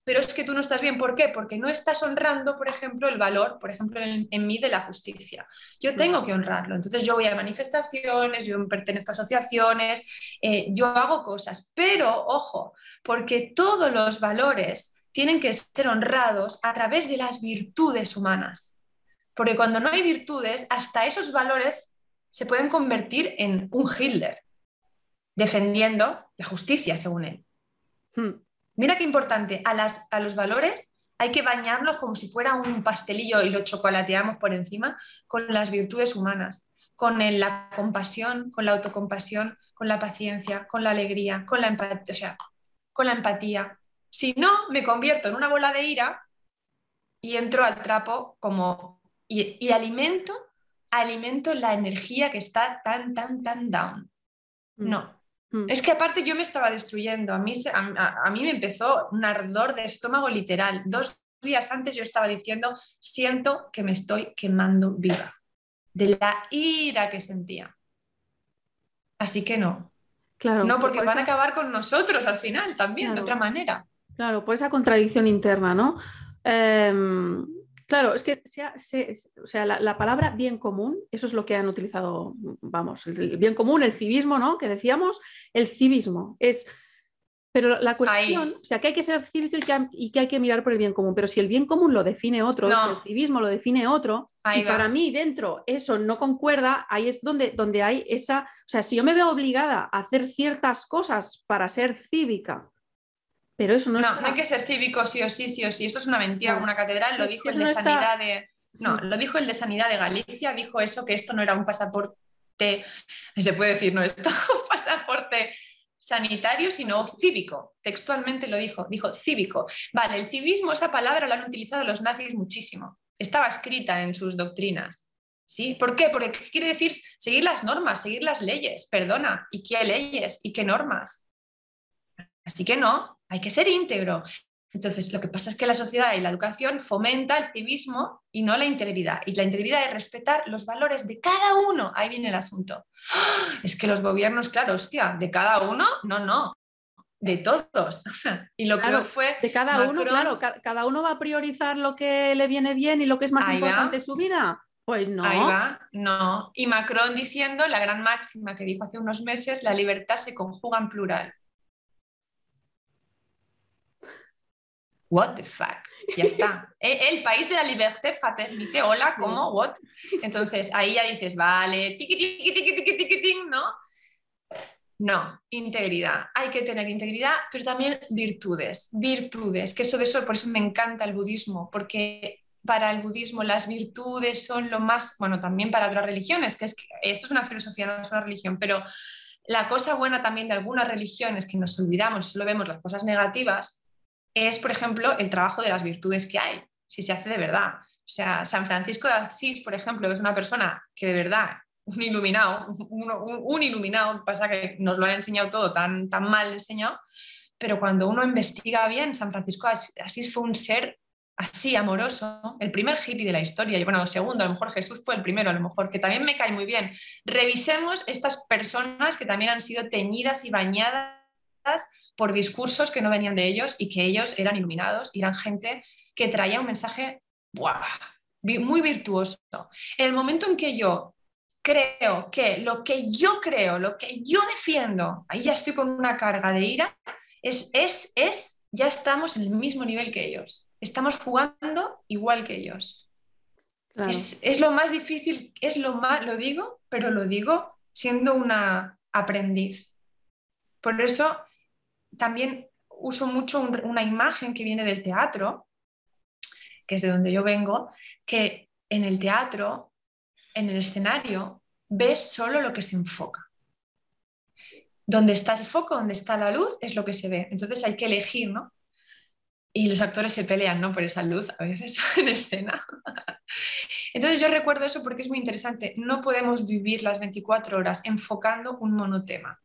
pero es que tú no estás bien. ¿Por qué? Porque no estás honrando, por ejemplo, el valor, por ejemplo, en, mí de la justicia. Yo tengo que honrarlo. Entonces yo voy a manifestaciones, yo pertenezco a asociaciones, eh, yo hago cosas, pero ojo, porque todos los valores tienen que ser honrados a través de las virtudes humanas. Porque cuando no hay virtudes, hasta esos valores se pueden convertir en un Hitler defendiendo la justicia, según él. Hmm. Mira qué importante, a, las, a los valores hay que bañarlos como si fuera un pastelillo y lo chocolateamos por encima con las virtudes humanas, con la compasión, con la autocompasión, con la paciencia, con la alegría, con la empatía, o sea, con la empatía. Si no, me convierto en una bola de ira y entro al trapo como y, y alimento, alimento la energía que está tan, tan, tan down. Hmm. No. Es que aparte yo me estaba destruyendo. A mí, a, mí me empezó un ardor de estómago literal. Dos días antes yo estaba diciendo, siento que me estoy quemando viva, de la ira que sentía. Así que no. Claro, no, porque van a acabar con nosotros al final también, de otra manera. Claro, por esa contradicción interna, ¿no? Em, Claro, es que o sea, la, palabra bien común, eso es lo que han utilizado, vamos, el, bien común, el civismo, ¿no? Que decíamos, el civismo es... Pero la cuestión, o sea, que hay que ser cívico y que, hay que mirar por el bien común, pero si el bien común lo define otro, si el civismo lo define otro, y para mí dentro eso no concuerda, ahí es donde, donde hay esa, o sea, si yo me veo obligada a hacer ciertas cosas para ser cívica, pero eso no, no, no hay que ser cívico sí o sí, sí o sí. Esto es una mentira, una catedral. Lo dijo el de Sanidad de. No, lo dijo el de Sanidad de Galicia, dijo eso, que esto no era un pasaporte, se puede decir, no, esto un pasaporte sanitario, sino cívico. Textualmente lo dijo, dijo cívico. Vale, el civismo, esa palabra la han utilizado los nazis muchísimo. Estaba escrita en sus doctrinas. ¿Sí? ¿Por qué? Porque quiere decir seguir las normas, seguir las leyes. Perdona, ¿y qué leyes? ¿Y qué normas? Así que no, hay que ser íntegro. Entonces, lo que pasa es que la sociedad y la educación fomenta el civismo y no la integridad. Y la integridad es respetar los valores de cada uno. Ahí viene el asunto. ¡Ah! Es que los gobiernos, claro, hostia, de cada uno, no, no, de todos. y lo que fue. De cada uno, claro, cada uno va a priorizar lo que le viene bien y lo que es más importante en su vida. Pues no. Ahí va, no. Y Macron diciendo la gran máxima que dijo hace unos meses: la libertad se conjuga en plural. What the fuck, ya está. E, el país de la libertad fraternité, hola, ¿cómo? What? Entonces ahí ya dices, vale, tiqui, tiqui, tiqui, tiqui, tiqui, ¿no? No, integridad. Hay que tener integridad, pero también virtudes. Virtudes, que eso de eso, por eso me encanta el budismo, porque para el budismo las virtudes son lo más, bueno, también para otras religiones, que es que esto es una filosofía, no es una religión, pero la cosa buena también de algunas religiones que nos olvidamos, solo vemos las cosas negativas, es, por ejemplo, el trabajo de las virtudes que hay, si se hace de verdad. O sea, San Francisco de Asís, por ejemplo, es una persona que de verdad, un iluminado, un, iluminado, pasa que nos lo han enseñado todo tan, tan mal enseñado, pero cuando uno investiga bien, San Francisco de Asís fue un ser así, amoroso, el primer hippie de la historia, y bueno, segundo, a lo mejor Jesús fue el primero, a lo mejor, que también me cae muy bien. Revisemos estas personas que también han sido teñidas y bañadas por discursos que no venían de ellos y que ellos eran iluminados y eran gente que traía un mensaje muy virtuoso. En el momento en que yo creo que lo que yo creo, lo que yo defiendo, ahí ya estoy con una carga de ira, es, es, es, ya estamos en el mismo nivel que ellos. Estamos jugando igual que ellos. Es, es, lo más difícil, es lo más, lo digo, pero lo digo siendo una aprendiz. Por eso también uso mucho una imagen que viene del teatro, que es de donde yo vengo, que en el teatro, en el escenario, ves solo lo que se enfoca. Donde está el foco, donde está la luz, es lo que se ve. Entonces hay que elegir, ¿no? Y los actores se pelean, ¿no? Por esa luz a veces en escena. Entonces yo recuerdo eso porque es muy interesante. No podemos vivir las 24 horas enfocando un monotema.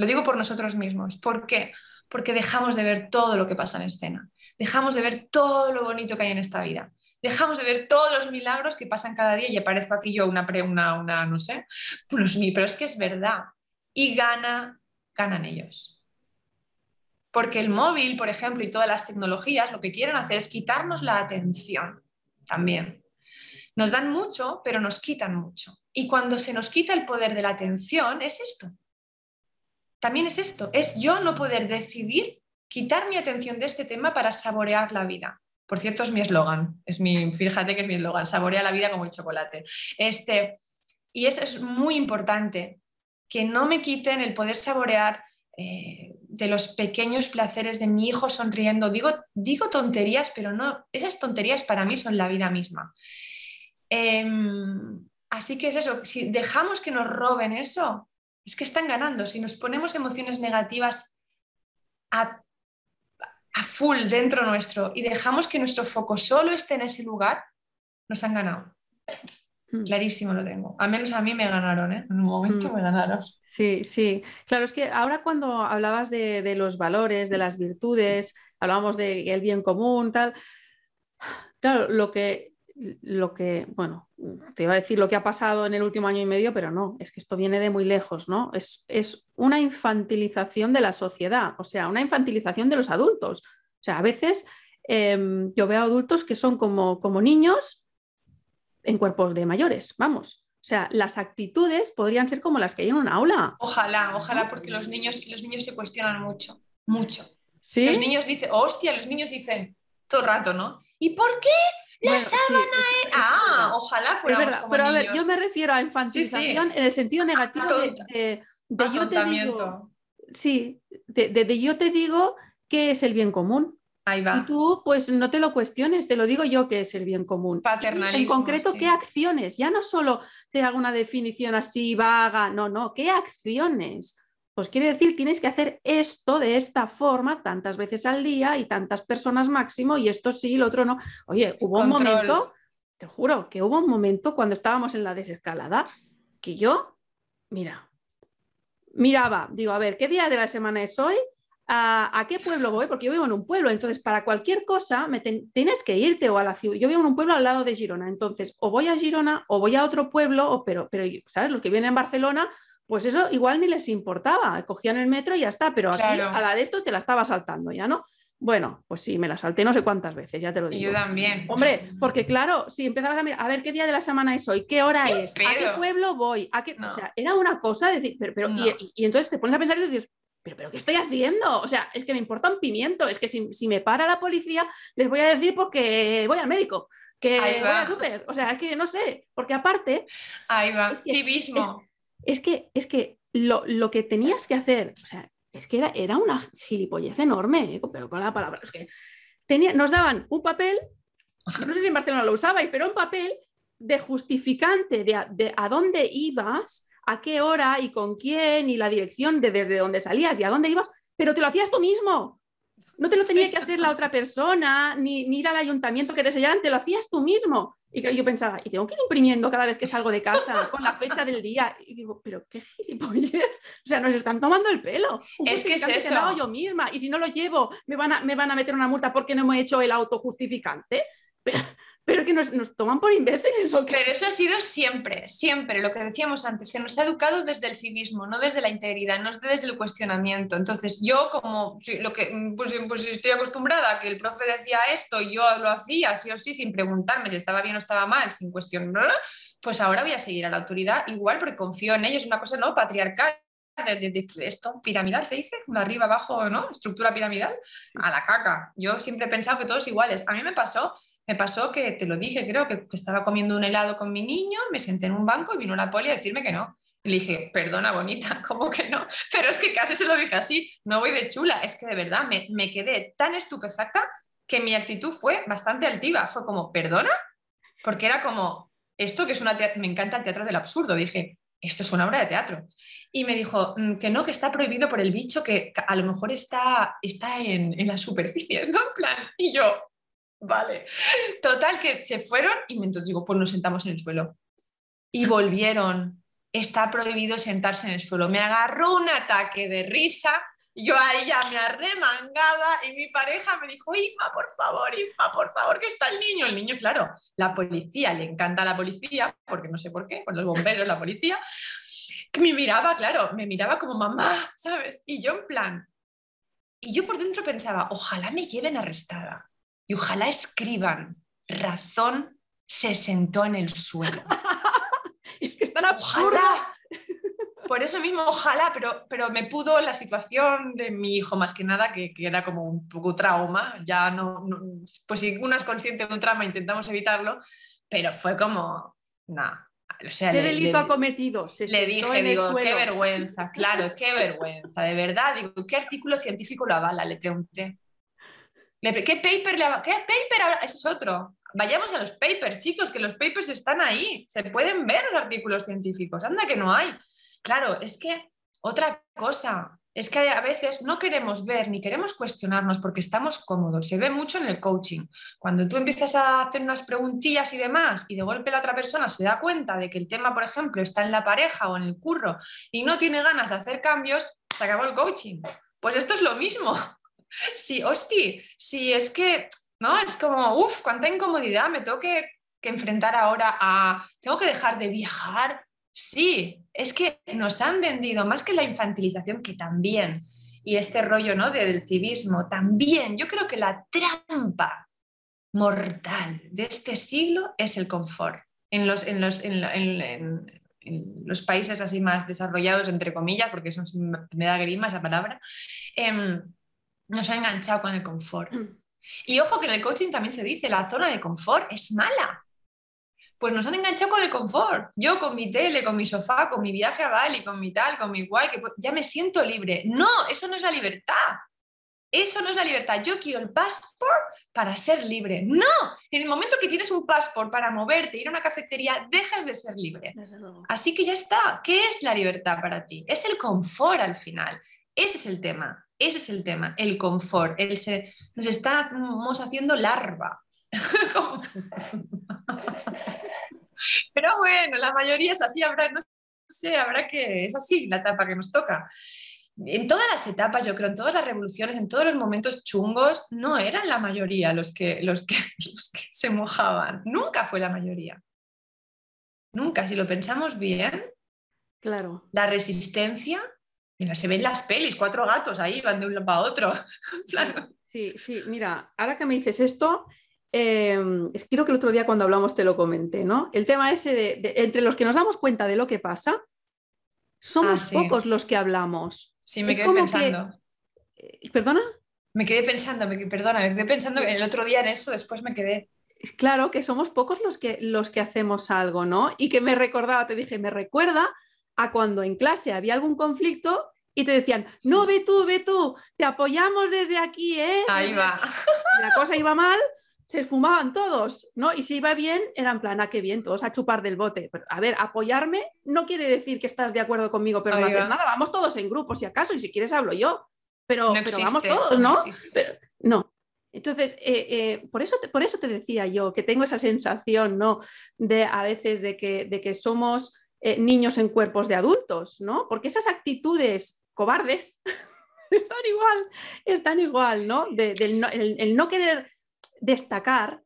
Lo digo por nosotros mismos. ¿Por qué? Porque dejamos de ver todo lo que pasa en escena. Dejamos de ver todo lo bonito que hay en esta vida. Dejamos de ver todos los milagros que pasan cada día y aparezco aquí yo una, una, una no sé, unos pero es que es verdad. Y gana, ganan ellos. Porque el móvil, por ejemplo, y todas las tecnologías lo que quieren hacer es quitarnos la atención también. Nos dan mucho, pero nos quitan mucho. Y cuando se nos quita el poder de la atención, es esto también es esto, es yo no poder decidir quitar mi atención de este tema para saborear la vida. Por cierto, es mi eslogan, es mi, fíjate que es mi eslogan, saborea la vida como el chocolate. Este, y eso es muy importante, que no me quiten el poder saborear eh, de los pequeños placeres de mi hijo sonriendo. Digo, digo tonterías, pero no, esas tonterías para mí son la vida misma. Em, así que es eso, si dejamos que nos roben eso, es que están ganando. Si nos ponemos emociones negativas a, full dentro nuestro y dejamos que nuestro foco solo esté en ese lugar, nos han ganado. Hmm. Clarísimo lo tengo. Al menos a mí me ganaron, ¿eh? En un momento hmm. me ganaron. Sí, sí. Claro, es que ahora cuando hablabas de, los valores, de las virtudes, hablábamos del bien común, tal. Claro, lo que, lo que, bueno, te iba a decir lo que ha pasado en el último año y medio, pero no, es que esto viene de muy lejos, ¿no? Es, es una infantilización de la sociedad, o sea, una infantilización de los adultos. O sea, a veces em, yo veo adultos que son como, como niños en cuerpos de mayores, vamos. O sea, las actitudes podrían ser como las que hay en un aula. Ojalá, ojalá, porque los niños, los niños se cuestionan mucho, mucho. ¿Sí? Los niños dicen, hostia, los niños dicen todo el rato, ¿no? ¿Y por qué la sábana es, Ah, ojalá fuera. verdad, pero a ver, yo me refiero a infantilización en el sentido negativo de, yo te digo. Sí, de, yo te digo qué es el bien común. Ahí va. Y tú, pues no te lo cuestiones, te lo digo yo que es el bien común. Paternalismo. En concreto, ¿qué acciones? Ya no solo te hago una definición así vaga, no, no, ¿qué acciones? Pues quiere decir, tienes que hacer esto de esta forma tantas veces al día y tantas personas máximo, y esto sí, lo otro no. Oye, hubo un momento, te juro, que hubo un momento cuando estábamos en la desescalada que yo, mira, miraba, digo, a ver, ¿qué día de la semana es hoy? ¿A, qué pueblo voy? Porque yo vivo en un pueblo, entonces para cualquier cosa me tienes que irte o a la ciudad. Yo vivo en un pueblo al lado de Girona, entonces o voy a Girona o voy a otro pueblo, o, pero, pero, ¿sabes? Los que vienen en Barcelona, pues eso igual ni les importaba, cogían el metro y ya está, pero aquí a la de esto te la estaba saltando ya, ¿no? Bueno, pues sí, me la salté no sé cuántas veces, ya te lo digo. yo también. Hombre, porque claro, si empezabas a mirar, a ver qué día de la semana es hoy, qué hora es, a qué pueblo voy, a qué... O sea, era una cosa decir, pero, pero y, entonces te pones a pensar y dices, pero, pero ¿qué estoy haciendo? O sea, es que me importa un pimiento, es que si, me para la policía, les voy a decir porque voy al médico, que voy al súper, o sea, es que no sé, porque aparte... Ahí va, es civismo. es que, es que lo, que tenías que hacer, o sea, es que era, era una gilipollez enorme, ¿eh? pero con la palabra, es que tenía, nos daban un papel, no sé si en Barcelona lo usabais, pero un papel de justificante de de a dónde ibas, a qué hora y con quién y la dirección de desde dónde salías y a dónde ibas, pero te lo hacías tú mismo. No te lo tenía que hacer la otra persona, ni, ir al ayuntamiento que te sellaran, te lo hacías tú mismo. Y yo pensaba, y tengo que ir imprimiendo cada vez que salgo de casa con la fecha del día. Y digo, pero qué gilipollez. O sea, nos están tomando el pelo. es que es eso. Hago yo misma. Y si no lo llevo, me van a, me van a meter una multa porque no me he hecho el autojustificante. Pero, pero que nos, toman por imbéciles. ¿o Pero eso ha sido siempre, siempre, lo que decíamos antes, se nos ha educado desde el civismo, no desde la integridad, no desde el cuestionamiento. Entonces yo como, lo que, pues, pues estoy acostumbrada a que el profe decía esto y yo lo hacía, sí o sí, sin preguntarme si estaba bien o estaba mal, sin cuestionar, pues ahora voy a seguir a la autoridad igual porque confío en ellos, una cosa no patriarcal. De, esto piramidal se dice, arriba abajo, ¿no? Estructura piramidal, a la caca. Yo siempre he pensado que todos iguales. A mí me pasó me pasó que, te lo dije, creo que, estaba comiendo un helado con mi niño, me senté en un banco y vino la poli a decirme que no. Y le dije, perdona, bonita, ¿cómo que no? Pero es que casi se lo dije así, no voy de chula, es que de verdad me, me quedé tan estupefacta que mi actitud fue bastante altiva. Fue como, ¿perdona? Porque era como, esto que es una... Me encanta el teatro del absurdo. Dije, esto es una obra de teatro. Y me dijo mm, que no, que está prohibido por el bicho que a lo mejor está, está en, en las superficies, ¿no? En plan, y yo, Vale. Total, que se fueron y entonces digo, pues nos sentamos en el suelo. Y volvieron. Está prohibido sentarse en el suelo. Me agarró un ataque de risa. Yo ahí ya me arremangaba y mi pareja me dijo, Ima, por favor, Ima, por favor, que está el niño. El niño, claro, la policía, le encanta la policía, porque no sé por qué, con los bomberos, la policía, que me miraba, claro, me miraba como mamá, ¿sabes? Y yo en plan, y yo por dentro pensaba, ojalá me lleven arrestada y ojalá escriban, razón se sentó en el suelo. es que están absurda. Por eso mismo, ojalá, pero, pero me pudo la situación de mi hijo más que nada, que, era como un poco trauma. Ya no, pues si uno es consciente de un trauma, intentamos evitarlo, pero fue como, nada. O sea, ¿Qué delito ha cometido? le dije, digo, qué vergüenza, claro, qué vergüenza, de verdad. Digo, ¿qué artículo científico lo avala? Le pregunté. ¿Qué paper le ¿Qué paper? Eso es otro. Vayamos a los papers, chicos, que los papers están ahí. Se pueden ver los artículos científicos. Anda que no hay. Claro, es que otra cosa. es que a veces no queremos ver ni queremos cuestionarnos porque estamos cómodos. Se ve mucho en el coaching. Cuando tú empiezas a hacer unas preguntillas y demás y de golpe la otra persona se da cuenta de que el tema, por ejemplo, está en la pareja o en el curro y no tiene ganas de hacer cambios, se acabó el coaching. Pues esto es lo mismo. Sí, hosti, si es que, ¿no? Es como, uff, cuánta incomodidad, me tengo que, enfrentar ahora a, tengo que dejar de viajar, Sí, es que nos han vendido más que la infantilización, que también, y este rollo ¿no? del civismo, también. Yo creo que la trampa mortal de este siglo es el confort. En los, en los, en, los países así más desarrollados, entre comillas, porque eso me da grima esa palabra, em, nos ha enganchado con el confort. Mm. Y ojo que en el coaching también se dice, la zona de confort es mala pues nos han enganchado con el confort. Yo con mi tele, con mi sofá, con mi viaje a Bali, con mi tal, con mi guay, que ya me siento libre. No, eso no es la libertad. Eso no es la libertad. Yo quiero el passport para ser libre. No, en el momento que tienes un passport para moverte, ir a una cafetería, dejas de ser libre. Así que ya está. ¿Qué es la libertad para ti? Es el confort al final. Ese es el tema. Ese es el tema, el confort. El se, nos estamos haciendo larva. Pero bueno, la mayoría es así, habrá, no sé, habrá que, es así la etapa que nos toca. En todas las etapas, yo creo, en todas las revoluciones, en todos los momentos chungos, no eran la mayoría los que, los que, los que se mojaban. Nunca fue la mayoría. Nunca, si lo pensamos bien, claro. la resistencia, mira, se ven las pelis, cuatro gatos ahí van de un lado para otro. Sí, sí, mira, ahora que me dices esto, eh, creo que el otro día cuando hablamos te lo comenté, ¿no? El tema ese de, entre los que nos damos cuenta de lo que pasa, somos ah, pocos los que hablamos. Sí, me quedé pensando. Eh, ¿Perdona? Me quedé pensando, me, perdona, me quedé pensando el otro día en eso, después me quedé. Claro que somos pocos los que, los que hacemos algo, ¿no? Y que me recordaba, te dije, me recuerda a cuando en clase había algún conflicto y te decían, no, ve tú, ve tú, te apoyamos desde aquí, ¿eh? Ahí va. La cosa iba mal, se esfumaban todos, ¿no? Y si iba bien, era en plan, ah, qué bien, todos a chupar del bote. Pero, a ver, apoyarme no quiere decir que estás de acuerdo conmigo, pero no haces nada. Vamos todos en grupo, si acaso, y si quieres hablo yo. Pero, vamos todos, ¿no? No. Entonces, eh, eh, por, eso te, por eso te decía yo que tengo esa sensación, ¿no? De a veces de que, de que somos eh, niños en cuerpos de adultos, ¿no? Porque esas actitudes cobardes están igual, están igual, ¿no? el no querer destacar,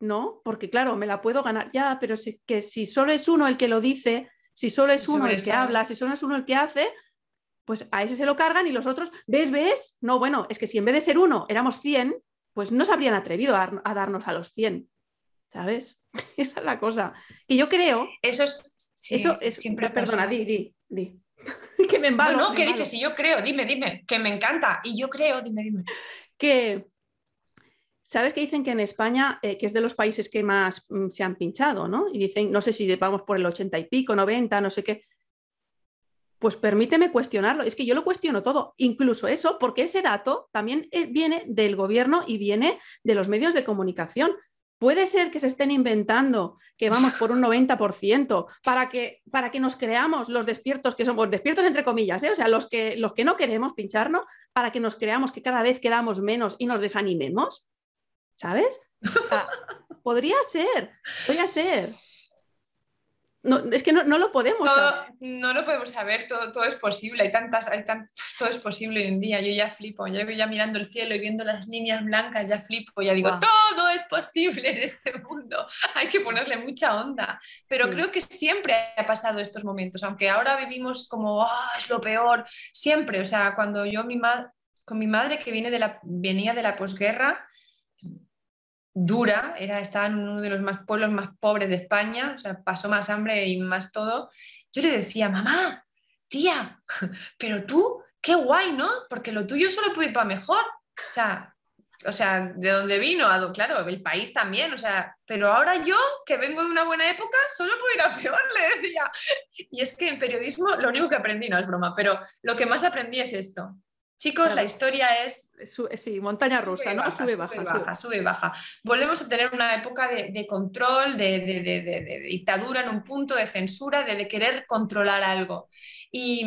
¿no? Porque claro, me la puedo ganar ya, pero si, que si solo es uno el que lo dice, si solo es uno el que habla, si solo es uno el que hace, pues a ese se lo cargan y los otros, ¿ves, ves? No, bueno, es que si en vez de ser uno éramos 100, pues no se habrían atrevido a, darnos a los 100, ¿sabes? Esa es la cosa. Que yo creo... Eso es... eso es siempre perdona, di, di, di. que me embalo. No, ¿qué dices? Si yo creo, dime, dime, que me encanta. Y yo creo, dime, dime. Que, ¿Sabes que dicen que en España, eh, que es de los países que más mm, se han pinchado, ¿no? Y dicen, no sé si vamos por el 80 y pico, 90, no sé qué. Pues permíteme cuestionarlo. Es que yo lo cuestiono todo, incluso eso, porque ese dato también eh, viene del gobierno y viene de los medios de comunicación. Puede ser que se estén inventando que vamos por un 90% para que, para que nos creamos los despiertos que somos, despiertos entre comillas, ¿eh? o sea, los que, los que no queremos pincharnos, para que nos creamos que cada vez quedamos menos y nos desanimemos. ¿sabes? podría ser, podría ser. No, es que no, lo podemos saber. No lo podemos saber, todo, todo es posible, hay tantas, hay tan, todo es posible hoy en día, yo ya flipo, yo ya mirando el cielo y viendo las líneas blancas, ya flipo, ya digo, todo es posible en este mundo, hay que ponerle mucha onda, pero creo que siempre ha pasado estos momentos, aunque ahora vivimos como, ah, es lo peor, siempre, o sea, cuando yo mi con mi madre que viene de la, venía de la posguerra, dura, era, estaba en uno de los más pueblos más pobres de España, o sea, pasó más hambre y más todo. Yo le decía, mamá, tía, pero tú, qué guay, ¿no? Porque lo tuyo solo puede ir para mejor. O sea, o sea, de dónde vino, claro, el país también, o sea, pero ahora yo, que vengo de una buena época, solo puedo ir a peor, le decía. Y es que en periodismo lo único que aprendí, no es broma, pero lo que más aprendí es esto. Chicos, la historia es... Sí, montaña rusa, ¿no? sube, baja, sube, baja, sube, baja. Volvemos a tener una época de, control, de, dictadura en un punto, de censura, de, querer controlar algo. Y,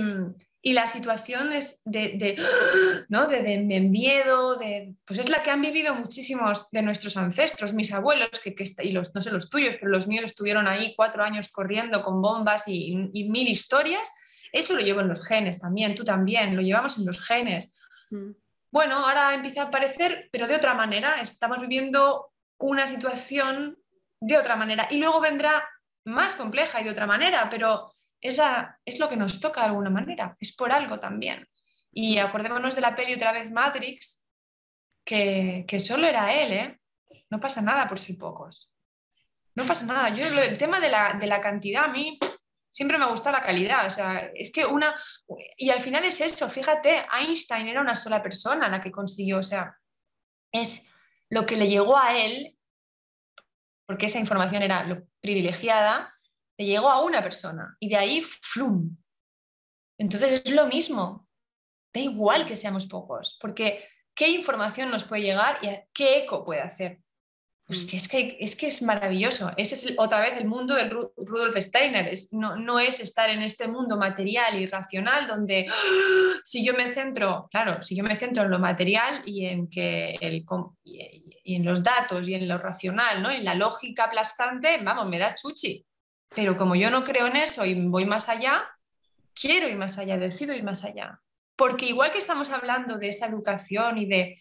la situación es de, ¿no? de, miedo, de, pues es la que han vivido muchísimos de nuestros ancestros, mis abuelos, que, y los, no sé los tuyos, pero los míos estuvieron ahí cuatro años corriendo con bombas y mil historias eso lo llevo en los genes también, tú también, lo llevamos en los genes. Mm. Bueno, ahora empieza a aparecer, pero de otra manera, estamos viviendo una situación de otra manera y luego vendrá más compleja y de otra manera, pero esa es lo que nos toca de alguna manera, es por algo también. Y acordémonos de la peli otra vez Matrix, que, solo era él, ¿eh? No pasa nada por ser pocos. No pasa nada. Yo el tema de la, de la cantidad a mí siempre me ha gustado la calidad. O sea, es que una. Y al final es eso, fíjate, Einstein era una sola persona la que consiguió, o sea, es lo que le llegó a él, porque esa información era lo privilegiada, le llegó a una persona y de ahí, ¡flum! Entonces es lo mismo, da igual que seamos pocos, porque qué información nos puede llegar y qué eco puede hacer. Hostia, es que, es que es maravilloso. Ese es otra vez el mundo de Rudolf Steiner. no, no, es estar en este mundo material y racional donde ¡ah! si yo me centro, claro, si yo me centro en lo material y en, que el, y, en los datos y en lo racional, ¿no? en la lógica aplastante, vamos, me da chuchi. Pero como yo no creo en eso y voy más allá, quiero ir más allá, decido ir más allá. Porque igual que estamos hablando de esa educación y de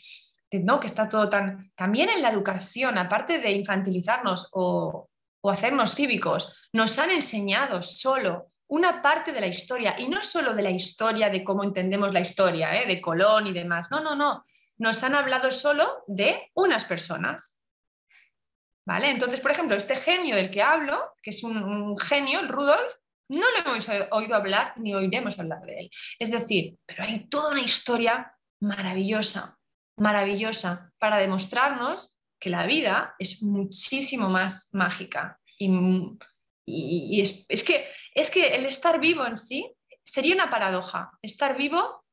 ¿no? que está todo tan... También en la educación, aparte de infantilizarnos o, hacernos cívicos, nos han enseñado solo una parte de la historia, y no solo de la historia, de cómo entendemos la historia, ¿eh? de Colón y demás, no, no, no, nos han hablado solo de unas personas. ¿Vale? Entonces, por ejemplo, este genio del que hablo, que es un, un genio, Rudolf, no le hemos oído hablar ni oiremos hablar de él. Es decir, pero hay toda una historia maravillosa, maravillosa para demostrarnos que la vida es muchísimo más mágica. Y, es, que, es que el estar vivo en sí sería una paradoja. Estar vivo,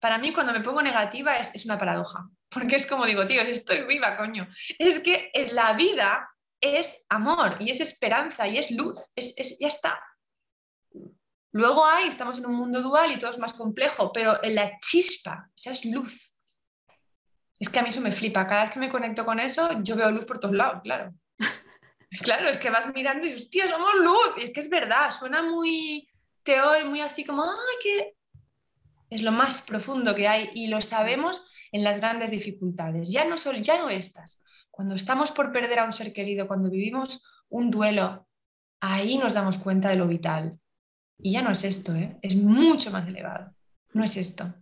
para mí cuando me pongo negativa es, una paradoja. Porque es como digo, tío, estoy viva, coño. Es que la vida es amor y es esperanza y es luz. Es, ya está. Luego hay, estamos en un mundo dual y todo es más complejo, pero en la chispa, esa es luz. Es que a mí eso me flipa. Cada vez que me conecto con eso, yo veo luz por todos lados, claro. claro, es que vas mirando y dices, tío, somos luz. Y es que es verdad, suena muy teórico, muy así como, ay, que es lo más profundo que hay y lo sabemos en las grandes dificultades. Ya no, son, ya no estas. Cuando estamos por perder a un ser querido, cuando vivimos un duelo, ahí nos damos cuenta de lo vital. Y ya no es esto, ¿eh? es mucho más elevado. No es esto.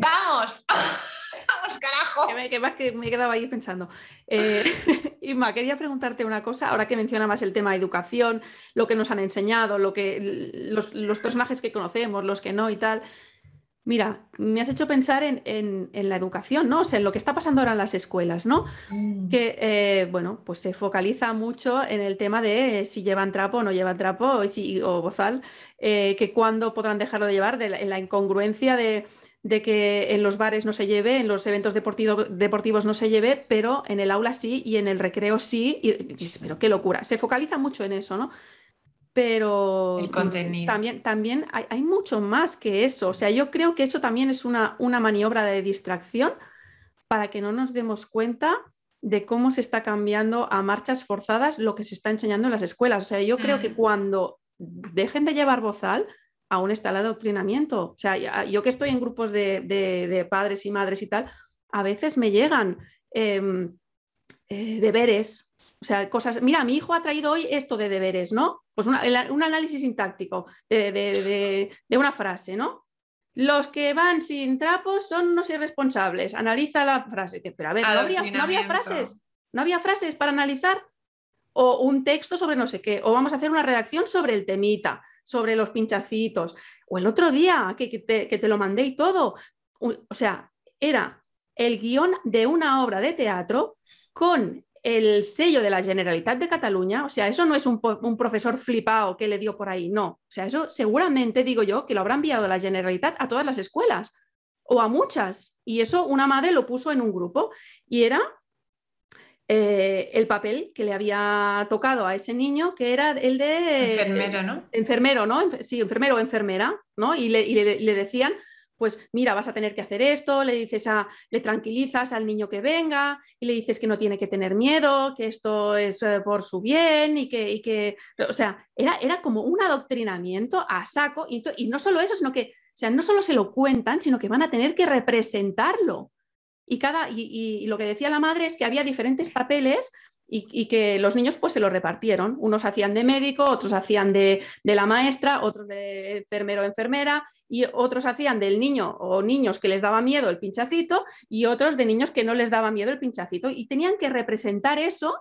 ¡Vamos! ¡Vamos, carajo! Que me, que me he quedado ahí pensando. Eh, Inma, quería preguntarte una cosa, ahora que mencionabas el tema de educación, lo que nos han enseñado, lo que, los, personajes que conocemos, los que no y tal. Mira, me has hecho pensar en, la educación, ¿no? O sea, en lo que está pasando ahora en las escuelas, ¿no? Mm. Que, eh, bueno, pues se focaliza mucho en el tema de si llevan trapo o no llevan trapo, si, o bozal, eh, que cuándo podrán dejarlo de llevar, de la incongruencia de de que en los bares no se lleve, en los eventos deportivos no se lleve, pero en el aula sí y en el recreo sí. Y, pero qué locura. Se focaliza mucho en eso, ¿no? Pero el contenido. también, también hay, mucho más que eso. O sea, yo creo que eso también es una, una maniobra de distracción para que no nos demos cuenta de cómo se está cambiando a marchas forzadas lo que se está enseñando en las escuelas. O sea, yo creo que mm. cuando dejen de llevar bozal, aún está el adoctrinamiento. O sea, yo que estoy en grupos de, padres y madres y tal, a veces me llegan em, eh, deberes, o sea, cosas, mira, mi hijo ha traído hoy esto de deberes, ¿no? Pues un análisis sintáctico de, una frase, ¿no? Los que van sin trapos son unos irresponsables. Analiza la frase. Pero a ver, ¿no había frases? ¿No había frases para analizar? O un texto sobre no sé qué. O vamos a hacer una redacción sobre el temita sobre los pinchacitos, o el otro día que, te, lo mandé y todo. O sea, era el guion de una obra de teatro con el sello de la Generalitat de Cataluña, o sea, eso no es un, profesor flipado que le dio por ahí, no. O sea, eso seguramente, digo yo, que lo habrá enviado la Generalitat a todas las escuelas o a muchas. Y eso una madre lo puso en un grupo y era eh, el papel que le había tocado a ese niño, que era el de... Enfermera, ¿no? Enfermero, ¿no? Sí, enfermero o enfermera, ¿no? Y le, le decían pues mira, vas a tener que hacer esto, le dices a, le tranquilizas al niño que venga y le dices que no tiene que tener miedo, que esto es eh, por su bien y que, que, o sea, era, era como un adoctrinamiento a saco y, y, no solo eso, sino que, o sea, no solo se lo cuentan, sino que van a tener que representarlo. Y, cada, y, y lo que decía la madre es que había diferentes papeles y, que los niños pues se lo repartieron. Unos hacían de médico, otros hacían de, la maestra, otros de enfermero o enfermera y otros hacían del niño o niños que les daba miedo el pinchacito y otros de niños que no les daba miedo el pinchacito y tenían que representar eso.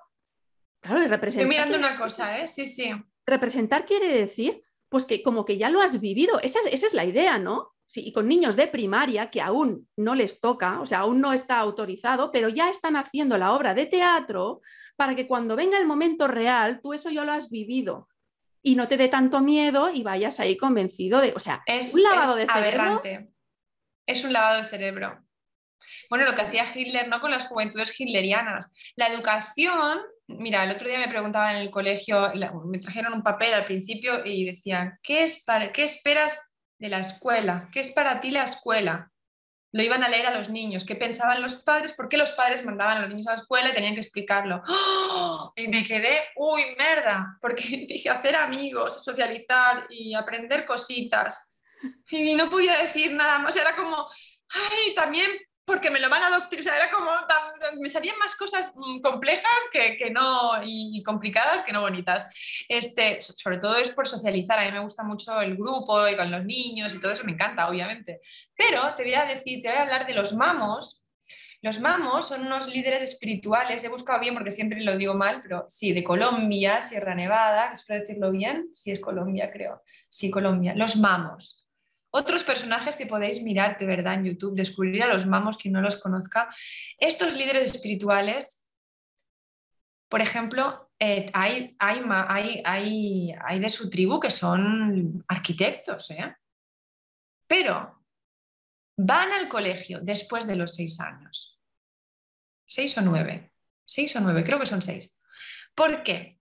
Claro, representar. Estoy mirando una cosa, ¿eh? Sí, sí. Representar quiere decir pues que como que ya lo has vivido. Esa esa es la idea, ¿no? Y con niños de primaria que aún no les toca, o sea, aún no está autorizado, pero ya están haciendo la obra de teatro para que cuando venga el momento real, tú eso ya lo has vivido y no te dé tanto miedo y vayas ahí convencido de, o sea, es un lavado de cerebro. Es un lavado de cerebro. Bueno, lo que hacía Hitler, ¿no? Con las juventudes hitlerianas. La educación, mira, el otro día me preguntaban en el colegio, me trajeron un papel al principio y decían, ¿qué, es para, ¿qué esperas de la escuela. ¿Qué es para ti la escuela? Lo iban a leer a los niños. ¿Qué pensaban los padres? ¿Por qué los padres mandaban a los niños a la escuela y tenían que explicarlo? ¡Oh! Y me quedé, uy, merda, porque dije hacer amigos, socializar y aprender cositas. Y no podía decir nada más. Era como, ay, también porque me lo van a adoctrinar. O sea, era como, me salían más cosas mm, complejas que, no, y, complicadas que no bonitas. Este, sobre todo es por socializar. A mí me gusta mucho el grupo y con los niños y todo eso me encanta, obviamente. Pero te voy a decir, te voy a hablar de los mamos. Los mamos son unos líderes espirituales, he buscado bien porque siempre lo digo mal, pero sí, de Colombia, Sierra Nevada, espero decirlo bien, sí es Colombia, creo. Sí, Colombia. Los mamos. Otros personajes que podéis mirar de verdad en YouTube, descubrir a los mamos quien no los conozca. Estos líderes espirituales, por ejemplo, eh, hay, hay, hay, de su tribu que son arquitectos, ¿eh? pero van al colegio después de los seis años. Seis o nueve. Seis o nueve, creo que son seis. ¿Por qué?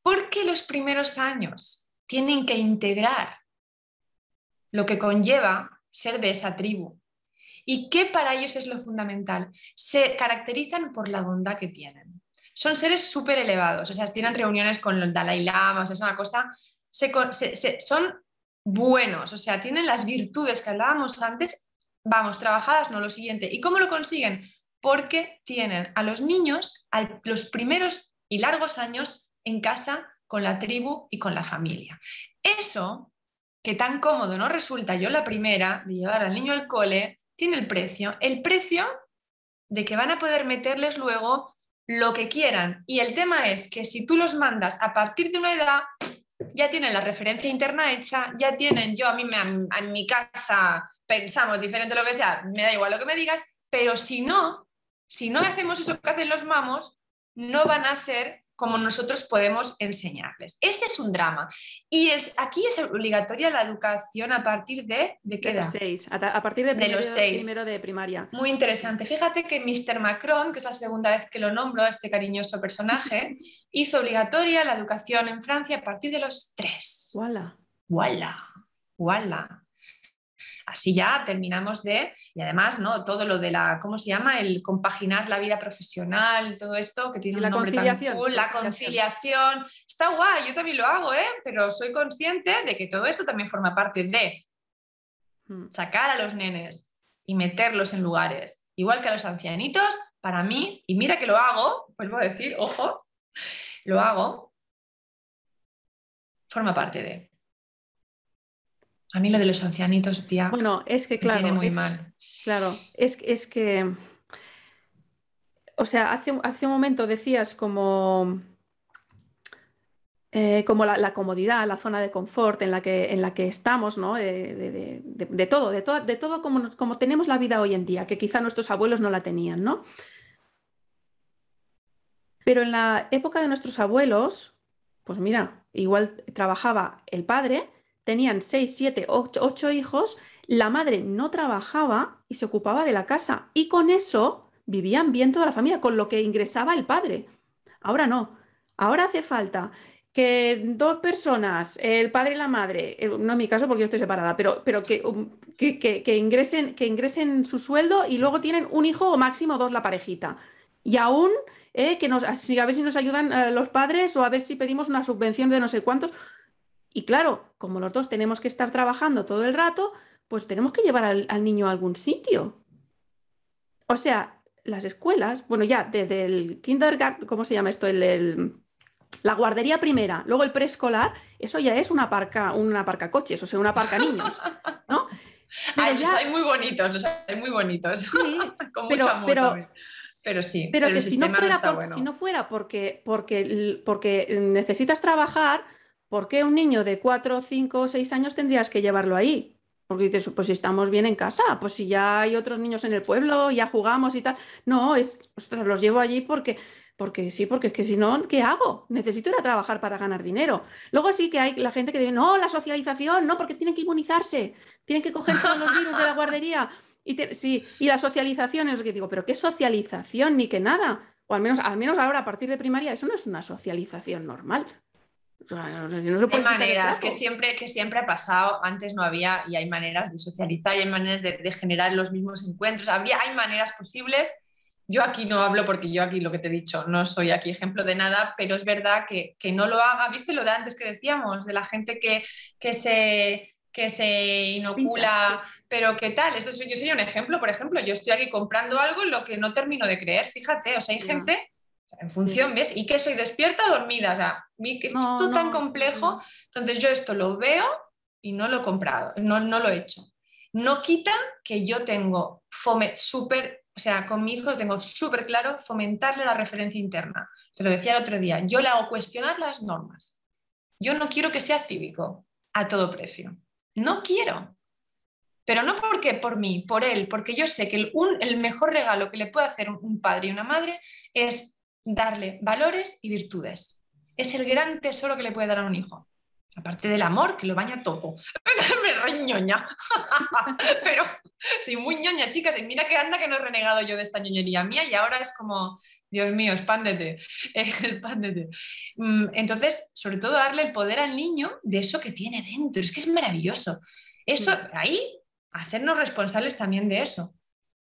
Porque los primeros años tienen que integrar lo que conlleva ser de esa tribu. ¿Y qué para ellos es lo fundamental? Se caracterizan por la bondad que tienen. Son seres súper elevados, o sea, tienen reuniones con el Dalai Lama, o sea, es una cosa, son buenos, o sea, tienen las virtudes que hablábamos antes, vamos, trabajadas, no lo siguiente. ¿Y cómo lo consiguen? Porque tienen a los niños los primeros y largos años en casa con la tribu y con la familia. Eso que tan cómodo no resulta yo la primera de llevar al niño al cole, tiene el precio. El precio de que van a poder meterles luego lo que quieran. Y el tema es que si tú los mandas a partir de una edad, ya tienen la referencia interna hecha, ya tienen, yo a mí me, en mi casa pensamos diferente lo que sea, me da igual lo que me digas, pero si no, si no hacemos eso que hacen los mamos, no van a ser como nosotros podemos enseñarles. Ese es un drama. Y es, aquí es obligatoria la educación a partir de... ¿De qué edad? Seis, a, partir de, primero, los seis. primero de primaria. Muy interesante. Fíjate que Mr. Macron, que es la segunda vez que lo nombro a este cariñoso personaje, hizo obligatoria la educación en Francia a partir de los tres. ¡Wala! ¡Wala! ¡Wala! Así ya terminamos de, y además, ¿no? Todo lo de la, ¿cómo se llama? El compaginar la vida profesional, todo esto que tiene un nombre tan cool, la conciliación. Está guay, yo también lo hago, ¿eh? Pero soy consciente de que todo esto también forma parte de hmm. sacar a los nenes y meterlos en lugares, igual que a los ancianitos, para mí, y mira que lo hago, vuelvo a decir, ojo, lo hago, forma parte de. A mí lo de los ancianitos, tía. Bueno, es que claro. muy mal. Claro, es, es que. O sea, hace, hace un momento decías como. Eh, como la, comodidad, la zona de confort en la que, en la que estamos, ¿no? De, todo, de, todo, de todo como, como tenemos la vida hoy en día, que quizá nuestros abuelos no la tenían, ¿no? Pero en la época de nuestros abuelos, pues mira, igual trabajaba el padre, tenían seis, siete, ocho hijos, la madre no trabajaba y se ocupaba de la casa. Y con eso vivían bien toda la familia, con lo que ingresaba el padre. Ahora no. Ahora hace falta que dos personas, el padre y la madre, eh, no en mi caso porque yo estoy separada, pero, pero um, que, que, ingresen, que ingresen su sueldo y luego tienen un hijo o máximo dos la parejita. Y aún eh, que nos, a ver si nos ayudan eh, los padres o a ver si pedimos una subvención de no sé cuántos. Y claro, como los dos tenemos que estar trabajando todo el rato, pues tenemos que llevar al, niño a algún sitio. O sea, las escuelas, bueno, ya desde el kindergarten, ¿cómo se llama esto? el la guardería primera, luego el preescolar, eso ya es una parca, una parca coches, o sea, una parca niños, ¿no? los hay muy bonitos, los hay muy bonitos. Sí, Con pero, mucho amor pero, pero sí. Pero, que si no, fuera si no fuera porque, porque, porque necesitas trabajar, ¿por qué un niño de 4, 5, 6 años tendrías que llevarlo ahí? Porque dices, pues si estamos bien en casa, pues si ya hay otros niños en el pueblo, ya jugamos y tal. No, es, ostras, los llevo allí porque porque sí, porque es que si no, ¿qué hago? Necesito ir a trabajar para ganar dinero. Luego sí que hay la gente que dice, no, la socialización, no, porque tienen que inmunizarse, tienen que coger todos los virus de la guardería. Y sí, y la socialización es lo que digo, pero ¿qué socialización? Ni que nada. O al menos, al menos ahora, a partir de primaria, eso no es una socialización normal. Hay maneras que siempre, que siempre ha pasado, antes no había, y hay maneras de socializar, y hay maneras de, de generar los mismos encuentros, habría, hay maneras posibles. Yo aquí no hablo porque yo aquí lo que te he dicho, no soy aquí ejemplo de nada, pero es verdad que, no lo haga. ¿Viste lo de antes que decíamos? De la gente que, que se, que se inocula, pero ¿qué tal? Esto, yo sería un ejemplo, por ejemplo, yo estoy aquí comprando algo en lo que no termino de creer, fíjate, o sea, hay gente, en función, ¿ves? ¿Y qué soy despierta o dormida? O sea, es todo tan complejo, entonces yo esto lo veo y no lo he comprado, no, no lo he hecho. No quita que yo tengo fome súper o sea, con mi hijo tengo súper claro fomentarle la referencia interna. Te lo decía el otro día, yo le hago cuestionar las normas. Yo no quiero que sea cívico a todo precio. No quiero. Pero no porque por mí, por él, porque yo sé que el, el mejor regalo que le puede hacer un padre y una madre es darle valores y virtudes. Es el gran tesoro que le puede dar a un hijo aparte del amor, que lo baña todo. Me re ñoña. Pero soy muy ñoña, chicas. Y mira que anda que no he renegado yo de esta ñoñería mía y ahora es como, Dios mío, expándete, expándete. Mm, entonces, sobre todo darle el poder al niño de eso que tiene dentro. Es que es maravilloso. Eso, ahí, hacernos responsables también de eso.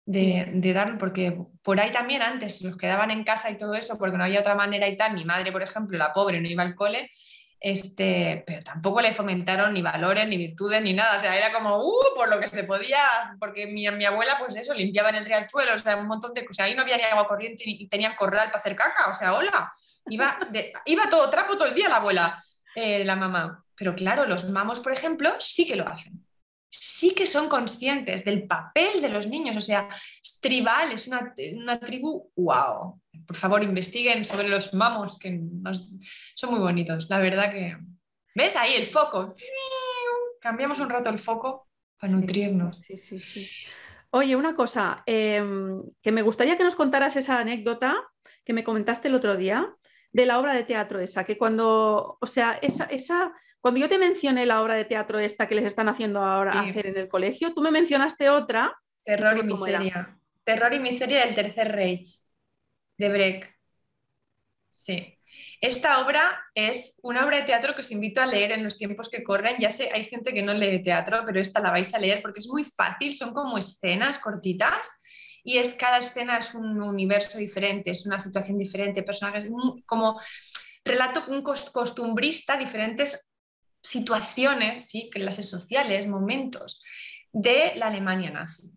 De, de darlo, porque por ahí también antes los quedaban en casa y todo eso, porque no había otra manera y tal. Mi madre, por ejemplo, la pobre, no iba al cole, este, pero tampoco le fomentaron ni valores, ni virtudes, ni nada. O sea, era como, uh, por lo que se podía, porque mi, mi abuela, pues eso, limpiaba en el riachuelo, o sea, un montón de cosas. Ahí no había ni agua corriente y tenían corral para hacer caca, o sea, hola. Iba, iba todo trapo todo el día la abuela, eh, la mamá. Pero claro, los mamos, por ejemplo, sí que lo hacen. Sí que son conscientes del papel de los niños, o sea, es tribal, es una, una tribu, wow, por favor, investiguen sobre los mamos, que son muy bonitos. La verdad que... ¿Ves ahí el foco? Cambiamos un rato el foco para nutrirnos. Sí, sí, sí. Oye, una cosa, em, que me gustaría que nos contaras esa anécdota que me comentaste el otro día de la obra de teatro esa, que cuando, o sea, esa, esa, cuando yo te mencioné la obra de teatro esta que les están haciendo ahora hacer en el colegio, tú me mencionaste otra. Terror y miseria. Terror y miseria del Tercer Reich de Brecht. Sí. Esta obra es una obra de teatro que os invito a leer en los tiempos que corren. Ya sé, hay gente que no lee teatro, pero esta la vais a leer porque es muy fácil, son como escenas cortitas y es cada escena es un universo diferente, es una situación diferente, personajes como relato un costumbrista, diferentes situaciones, ¿sí? clases sociales, momentos de la Alemania nazi.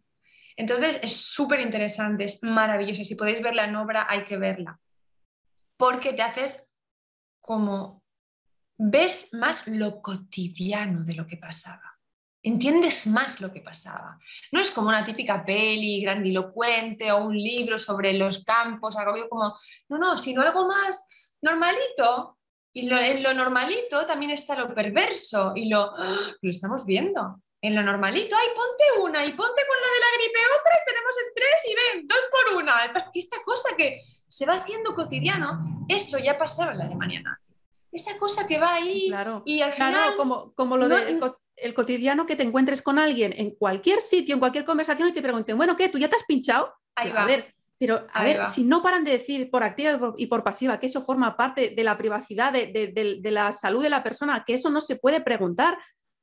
Entonces es súper interesante, es maravilloso. Si podéis verla en obra, hay que verla. Porque te haces como, ves más lo cotidiano de lo que pasaba. Entiendes más lo que pasaba. No es como una típica peli grandilocuente o un libro sobre los campos, algo como, no, no, sino algo más normalito. Y en lo normalito también está lo perverso y lo, ¡ah! lo estamos viendo en lo normalito, ay, ponte una y ponte con la de la gripe otra y tenemos en tres y ven, dos por una. Esta cosa que se va haciendo cotidiano Eso ya pasaba en la Alemania nazi. Esa cosa que va ahí Claro, y al claro, final... como, como lo no- del co- el cotidiano que te encuentres con alguien en cualquier sitio, en cualquier conversación y te pregunten, bueno, ¿qué? ¿Tú ya te has pinchado? Ahí A va. ver, pero a Ahí ver, va. si no paran de decir por activa y por, y por pasiva que eso forma parte de la privacidad, de, de- de- de la salud de la persona, que eso no se puede preguntar,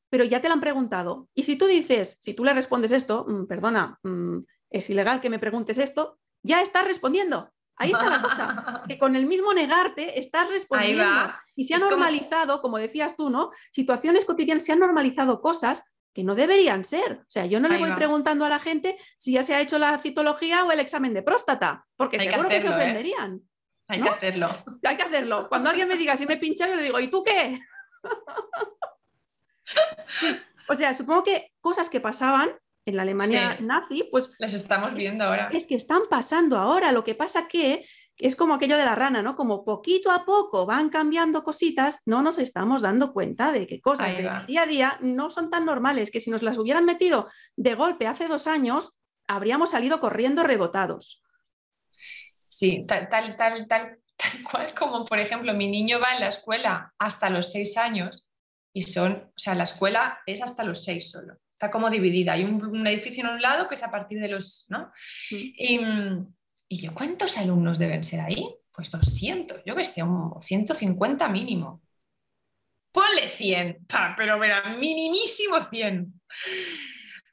pero ya te lo han preguntado. Y si tú dices, si tú le respondes esto, "Mm, perdona, mm, es ilegal que me preguntes esto, ya estás respondiendo. Ahí está la cosa. Que con el mismo negarte estás respondiendo. Y se ha Es como- normalizado, como decías tú, ¿no? Situaciones cotidianas, se han normalizado cosas que no deberían ser. O sea, yo no le voy va. preguntando a la gente si ya se ha hecho la citología o el examen de próstata, porque Hay que seguro que, se hacerlo, ¿eh? ofenderían. Hay ¿no? que hacerlo. Hay que hacerlo. Cuando alguien me diga si me he pinchado, yo le digo, ¿y tú qué? Sí, O sea, supongo que cosas que pasaban en la Alemania Sí. nazi, pues Las estamos viendo ahora. es que están pasando ahora. Lo que pasa que es como aquello de la rana, ¿no? Como poquito a poco van cambiando cositas, no nos estamos dando cuenta de que cosas del día a día no son tan normales, que si nos las hubieran metido de golpe hace dos años, habríamos salido corriendo rebotados. Sí, tal, tal, tal, tal, tal cual como, por ejemplo, mi niño va en la escuela hasta los seis años y son, o sea, la escuela es hasta los seis solo. Está como dividida. Hay un, un edificio en un lado que es a partir de los, ¿no? Mm. Y, mm, y yo, ¿cuántos alumnos deben ser ahí? Pues 200, yo que sé, un 150 mínimo. Ponle 100, pa, pero mira, minimísimo 100.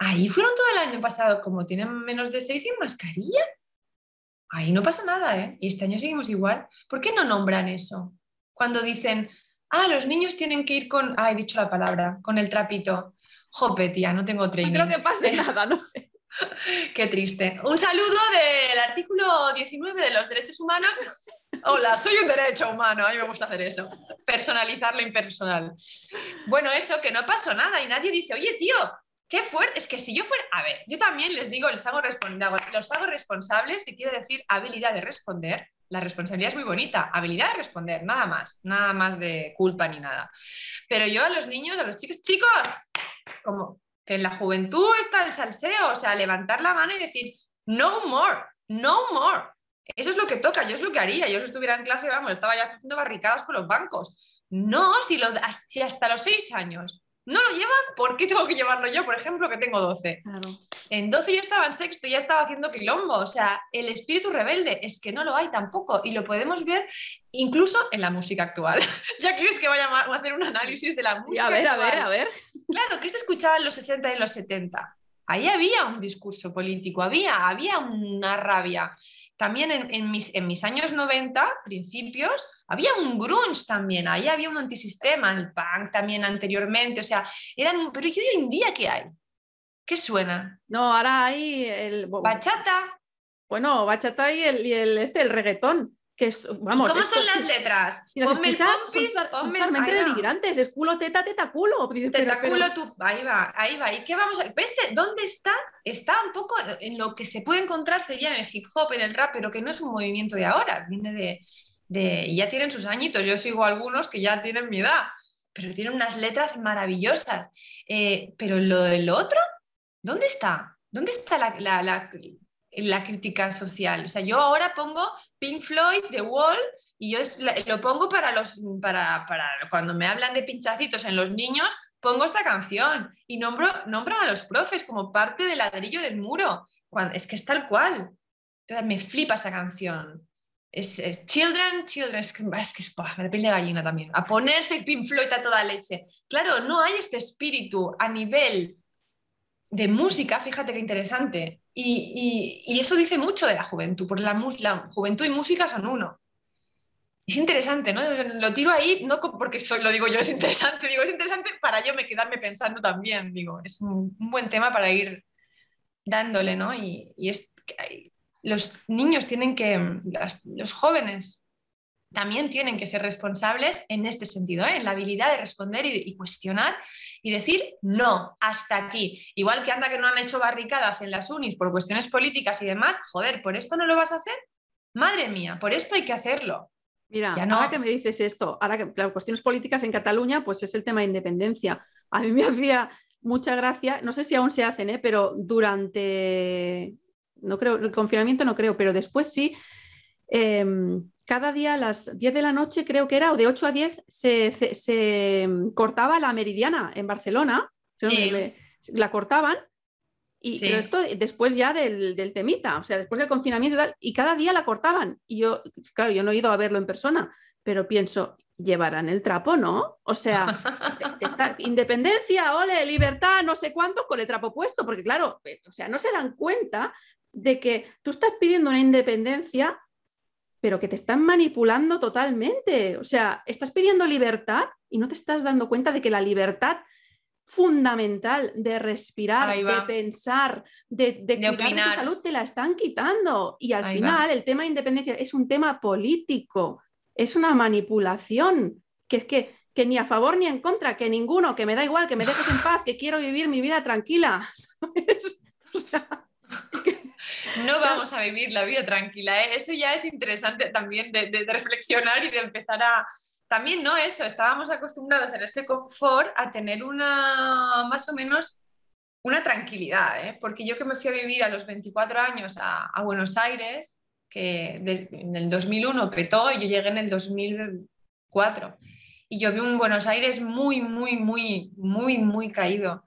Ahí fueron todo el año pasado, como tienen menos de 6 sin mascarilla. Ahí no pasa nada, ¿eh? Y este año seguimos igual. ¿Por qué no nombran eso? Cuando dicen, ah, los niños tienen que ir con, ah, he dicho la palabra, con el trapito. Jope, tía, no tengo No training. creo que pase nada, no sé. Qué triste. Un saludo del artículo 19 de los derechos humanos. Hola, soy un derecho humano. A mí me gusta hacer eso. Personalizar lo impersonal. Bueno, eso, que no pasó nada y nadie dice, oye, tío, qué fuerte. Es que si yo fuera. A ver, yo también les digo, les hago, los hago responsables, que quiere decir habilidad de responder. La responsabilidad es muy bonita. Habilidad de responder, nada más. Nada más de culpa ni nada. Pero yo a los niños, a los chicos, chicos, como que en la juventud está el salseo, o sea, levantar la mano y decir, no more, no more. Eso es lo que toca, yo es lo que haría. Yo si estuviera en clase, vamos, estaba ya haciendo barricadas con los bancos. No, si, lo, si hasta los seis años no lo llevan, ¿por qué tengo que llevarlo yo? Por ejemplo, que tengo 12. Claro. En 12 yo estaba en sexto y ya estaba haciendo quilombo. O sea, el espíritu rebelde es que no lo hay tampoco. Y lo podemos ver incluso en la música actual. ya quieres que vaya a hacer un análisis de la Sí, música a ver, a ver, a ver. Claro, que se escuchaba en los 60 y en los 70. Ahí había un discurso político, había, había una rabia. También en, en mis, en mis años 90, principios, había un grunge también, ahí había un antisistema, el punk también anteriormente, o sea, eran, pero ¿y hoy en día qué hay? ¿Qué suena? No, ahora hay el. Bachata. Bueno, bachata y el, y el este, el reggaetón. Que es, vamos, ¿Y ¿Cómo esto- son las letras? Si las Ponme escuchas, son, pompis, total- son ponme el- denigrantes. Es culo, teta, teta, culo. Dices, pero- pero- Tentáculo, tú, ahí va, ahí va. ¿Y qué vamos a ¿Ves de- dónde está? Está un poco en lo que se puede encontrar sería en el hip hop, en el rap, pero que no es un movimiento de ahora, viene de, de y ya tienen sus añitos. Yo sigo algunos que ya tienen mi edad, pero tienen unas letras maravillosas. Eh, pero lo del otro, ¿dónde está? ¿Dónde está la, la- la- la crítica social? O sea, yo ahora pongo Pink Floyd, The Wall, y yo la- lo pongo para los para, para cuando me hablan de pinchacitos en los niños, pongo esta canción y nombro, nombran a los profes como parte del ladrillo del muro. Es que es tal cual. Me flipa esa canción. Es, es Children, Children, es que, es que es, me da piel de gallina también. A ponerse Pink Floyd a toda leche. Claro, no hay este espíritu a nivel de música, fíjate qué interesante. Y, y- eso dice mucho de la juventud, porque la, la juventud y música son uno. Es interesante, ¿no? Lo tiro ahí, no porque soy, lo digo yo, es interesante, digo, es interesante para yo me quedarme pensando también, digo, es un, buen tema para ir dándole, ¿no? Y, y es los niños tienen que, las- los jóvenes también tienen que ser responsables en este sentido, ¿eh? en la habilidad de responder y, y cuestionar y decir no, hasta aquí. Igual que anda que no han hecho barricadas en las unis por cuestiones políticas y demás, joder, ¿por esto no lo vas a hacer? Madre mía, por esto hay que hacerlo. Mira, Ya no. ahora que me dices esto, ahora que, claro, cuestiones políticas en Cataluña, pues es el tema de independencia. A mí me hacía mucha gracia, no sé si aún se hacen, ¿eh? pero durante, no creo, el confinamiento no creo, pero después sí, eh, cada día a las 10 de la noche, creo que era, o de 8 a 10, se, cortaba la meridiana en Barcelona. la cortaban. Y, Pero esto después ya del, del, temita, o sea, después del confinamiento y tal, y cada día la cortaban. Y yo, claro, yo no he ido a verlo en persona, pero pienso, llevarán el trapo, ¿no? O sea, independencia, ole, libertad, no sé cuánto, con el trapo puesto, porque claro, eh, o sea, no se dan cuenta de que tú estás pidiendo una independencia, pero que te están manipulando totalmente. O sea, estás pidiendo libertad y no te estás dando cuenta de que la libertad fundamental de respirar, de pensar, de, de, cuidar de tu salud, te la están quitando. Y al final el tema de independencia es un tema político es una manipulación, que es que, que ni a favor ni en contra, que ninguno, que me da igual, que me dejes en paz, que quiero vivir mi vida tranquila. no vamos a vivir la vida tranquila. ¿eh? Eso ya es interesante también de, reflexionar y de empezar a... También, ¿no? Eso, estábamos acostumbrados en ese confort a tener una, más o menos, una tranquilidad, ¿eh? porque yo que me fui a vivir a los 24 años a, a Buenos Aires, que en el 2001 petó y yo llegué en el 2004. Y yo vi un Buenos Aires muy, muy, muy, muy, muy caído.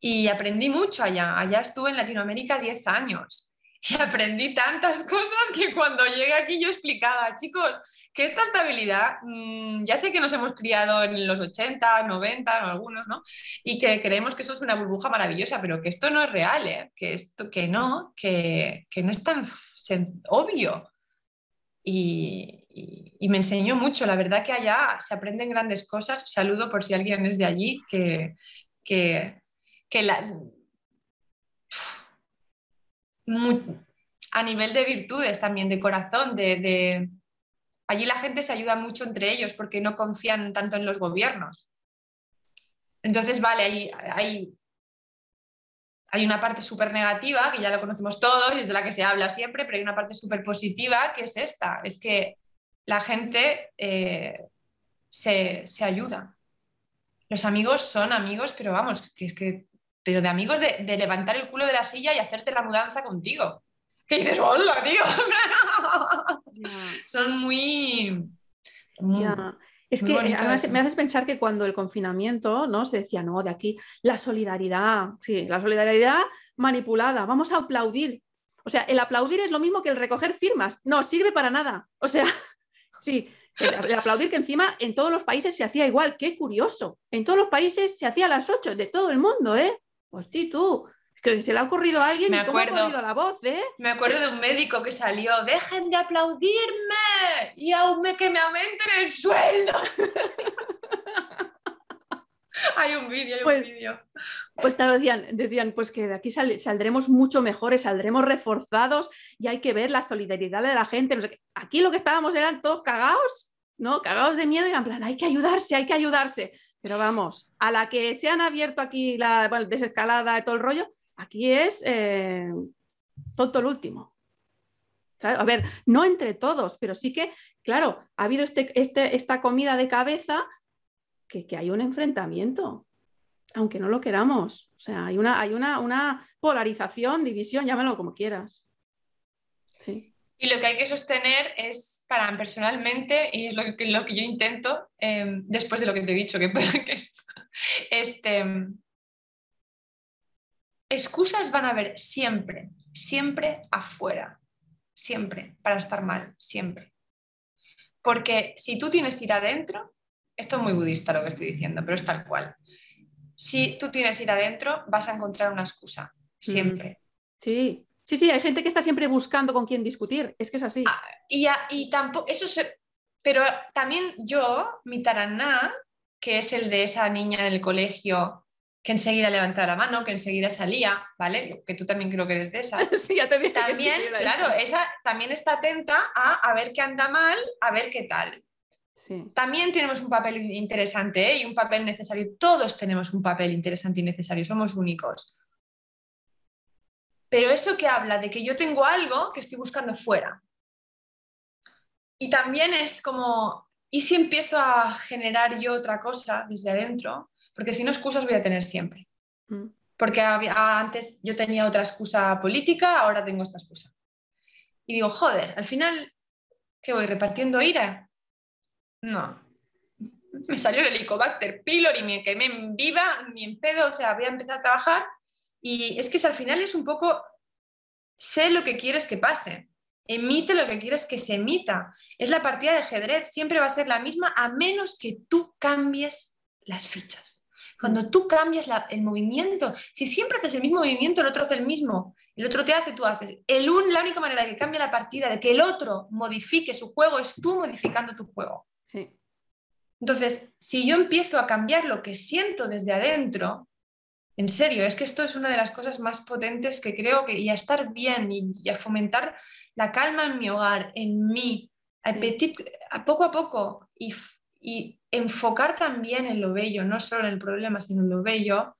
Y aprendí mucho allá. Allá estuve en Latinoamérica 10 años. Y aprendí tantas cosas que cuando llegué aquí yo explicaba, chicos, que esta estabilidad, mm, ya sé que nos hemos criado en los 80, 90, algunos, ¿no? Y que creemos que eso es una burbuja maravillosa, pero que esto no es real, ¿eh? que, esto, que no, que, que no es tan obvio. Y, me enseñó mucho. La verdad que allá se aprenden grandes cosas. Saludo por si alguien es de allí, que, que, a nivel de virtudes también, de corazón, de, allí la gente se ayuda mucho entre ellos porque no confían tanto en los gobiernos. Entonces, vale, hay, hay hay una parte súper negativa, que ya lo conocemos todos y es de la que se habla siempre, pero hay una parte súper positiva que es esta, es que la gente eh, se, ayuda. Los amigos son amigos, pero vamos, que es que, pero de amigos de, levantar el culo de la silla y hacerte la mudanza contigo. Que dices, hola, tío. Son muy... Es que eh, me haces pensar que cuando el confinamiento ¿no? se decía, no, de aquí la solidaridad, sí, la solidaridad manipulada, vamos a aplaudir. O sea, el aplaudir es lo mismo que el recoger firmas, no sirve para nada. O sea, sí, el, aplaudir que encima en todos los países se hacía igual, qué curioso. En todos los países se hacía a las 8 de todo el mundo, ¿eh? Hostia, tú, que se le ha ocurrido a alguien me acuerdo, ha la voz, ¿eh? Me acuerdo de un médico que salió, dejen de aplaudirme y aún me, que me aumenten el sueldo. hay un vídeo, hay un pues, vídeo. Pues claro, decían, decían, pues que de aquí saldremos mucho mejores, saldremos reforzados y hay que ver la solidaridad de la gente. Aquí lo que estábamos eran todos cagados, ¿no? Cagados de miedo y en plan, hay que ayudarse, hay que ayudarse. Pero vamos, a la que se han abierto aquí la desescalada y todo el rollo, Aquí es eh, tonto el último. A ver, no entre todos, pero sí que, claro, ha habido este, este, esta comida de cabeza que, hay un enfrentamiento, aunque no lo queramos. O sea, hay una, hay una, una polarización, división, llámalo como quieras. Sí. Y lo que hay que sostener es, para personalmente, y es lo que, lo que yo intento, em, después de lo que te he dicho, que, que este, excusas van a haber siempre, siempre afuera, siempre, para estar mal, siempre. Porque si tú tienes ir adentro, esto es muy budista lo que estoy diciendo, pero es tal cual. Si tú tienes ir adentro, vas a encontrar una excusa, siempre. Sí, sí, sí, hay gente que está siempre buscando con quién discutir, es que es así. Ah, y, y tampoco, eso se, pero también yo, mi taraná, que es el de esa niña en el colegio que enseguida levantaba la mano, que enseguida salía, ¿vale? Que tú también creo que eres de esas. sí, ya te dije También, claro, esa también está atenta a, a ver qué anda mal, a ver qué tal. Sí. También tenemos un papel interesante ¿eh? y un papel necesario. Todos tenemos un papel interesante y necesario, somos únicos. Pero eso que habla de que yo tengo algo que estoy buscando fuera. Y también es como, ¿y si empiezo a generar yo otra cosa desde adentro? porque si no excusas voy a tener siempre. Mm. Porque antes yo tenía otra excusa política, ahora tengo esta excusa. Y digo, joder, al final ¿Qué voy repartiendo ira? No. Me salió el helicobacter pylori, me quemé en viva, ni en pedo, o sea, voy a empezar a trabajar y es que al final es un poco, sé lo que quieres que pase, emite lo que quieres que se emita. Es la partida de ajedrez, siempre va a ser la misma a menos que tú cambies las fichas. Cuando tú cambias el movimiento, si siempre haces el mismo movimiento, el otro hace el mismo, el otro te hace, tú haces. El la única manera de que cambie la partida, de que el otro modifique su juego, es tú modificando tu juego. Sí. Entonces, si yo empiezo a cambiar lo que siento desde adentro, en serio, es que esto es una de las cosas más potentes que creo que, y a estar bien y, a fomentar la calma en mi hogar, en mí, a, poco a poco, y, y enfocar también en lo bello, no solo en el problema, sino en lo bello,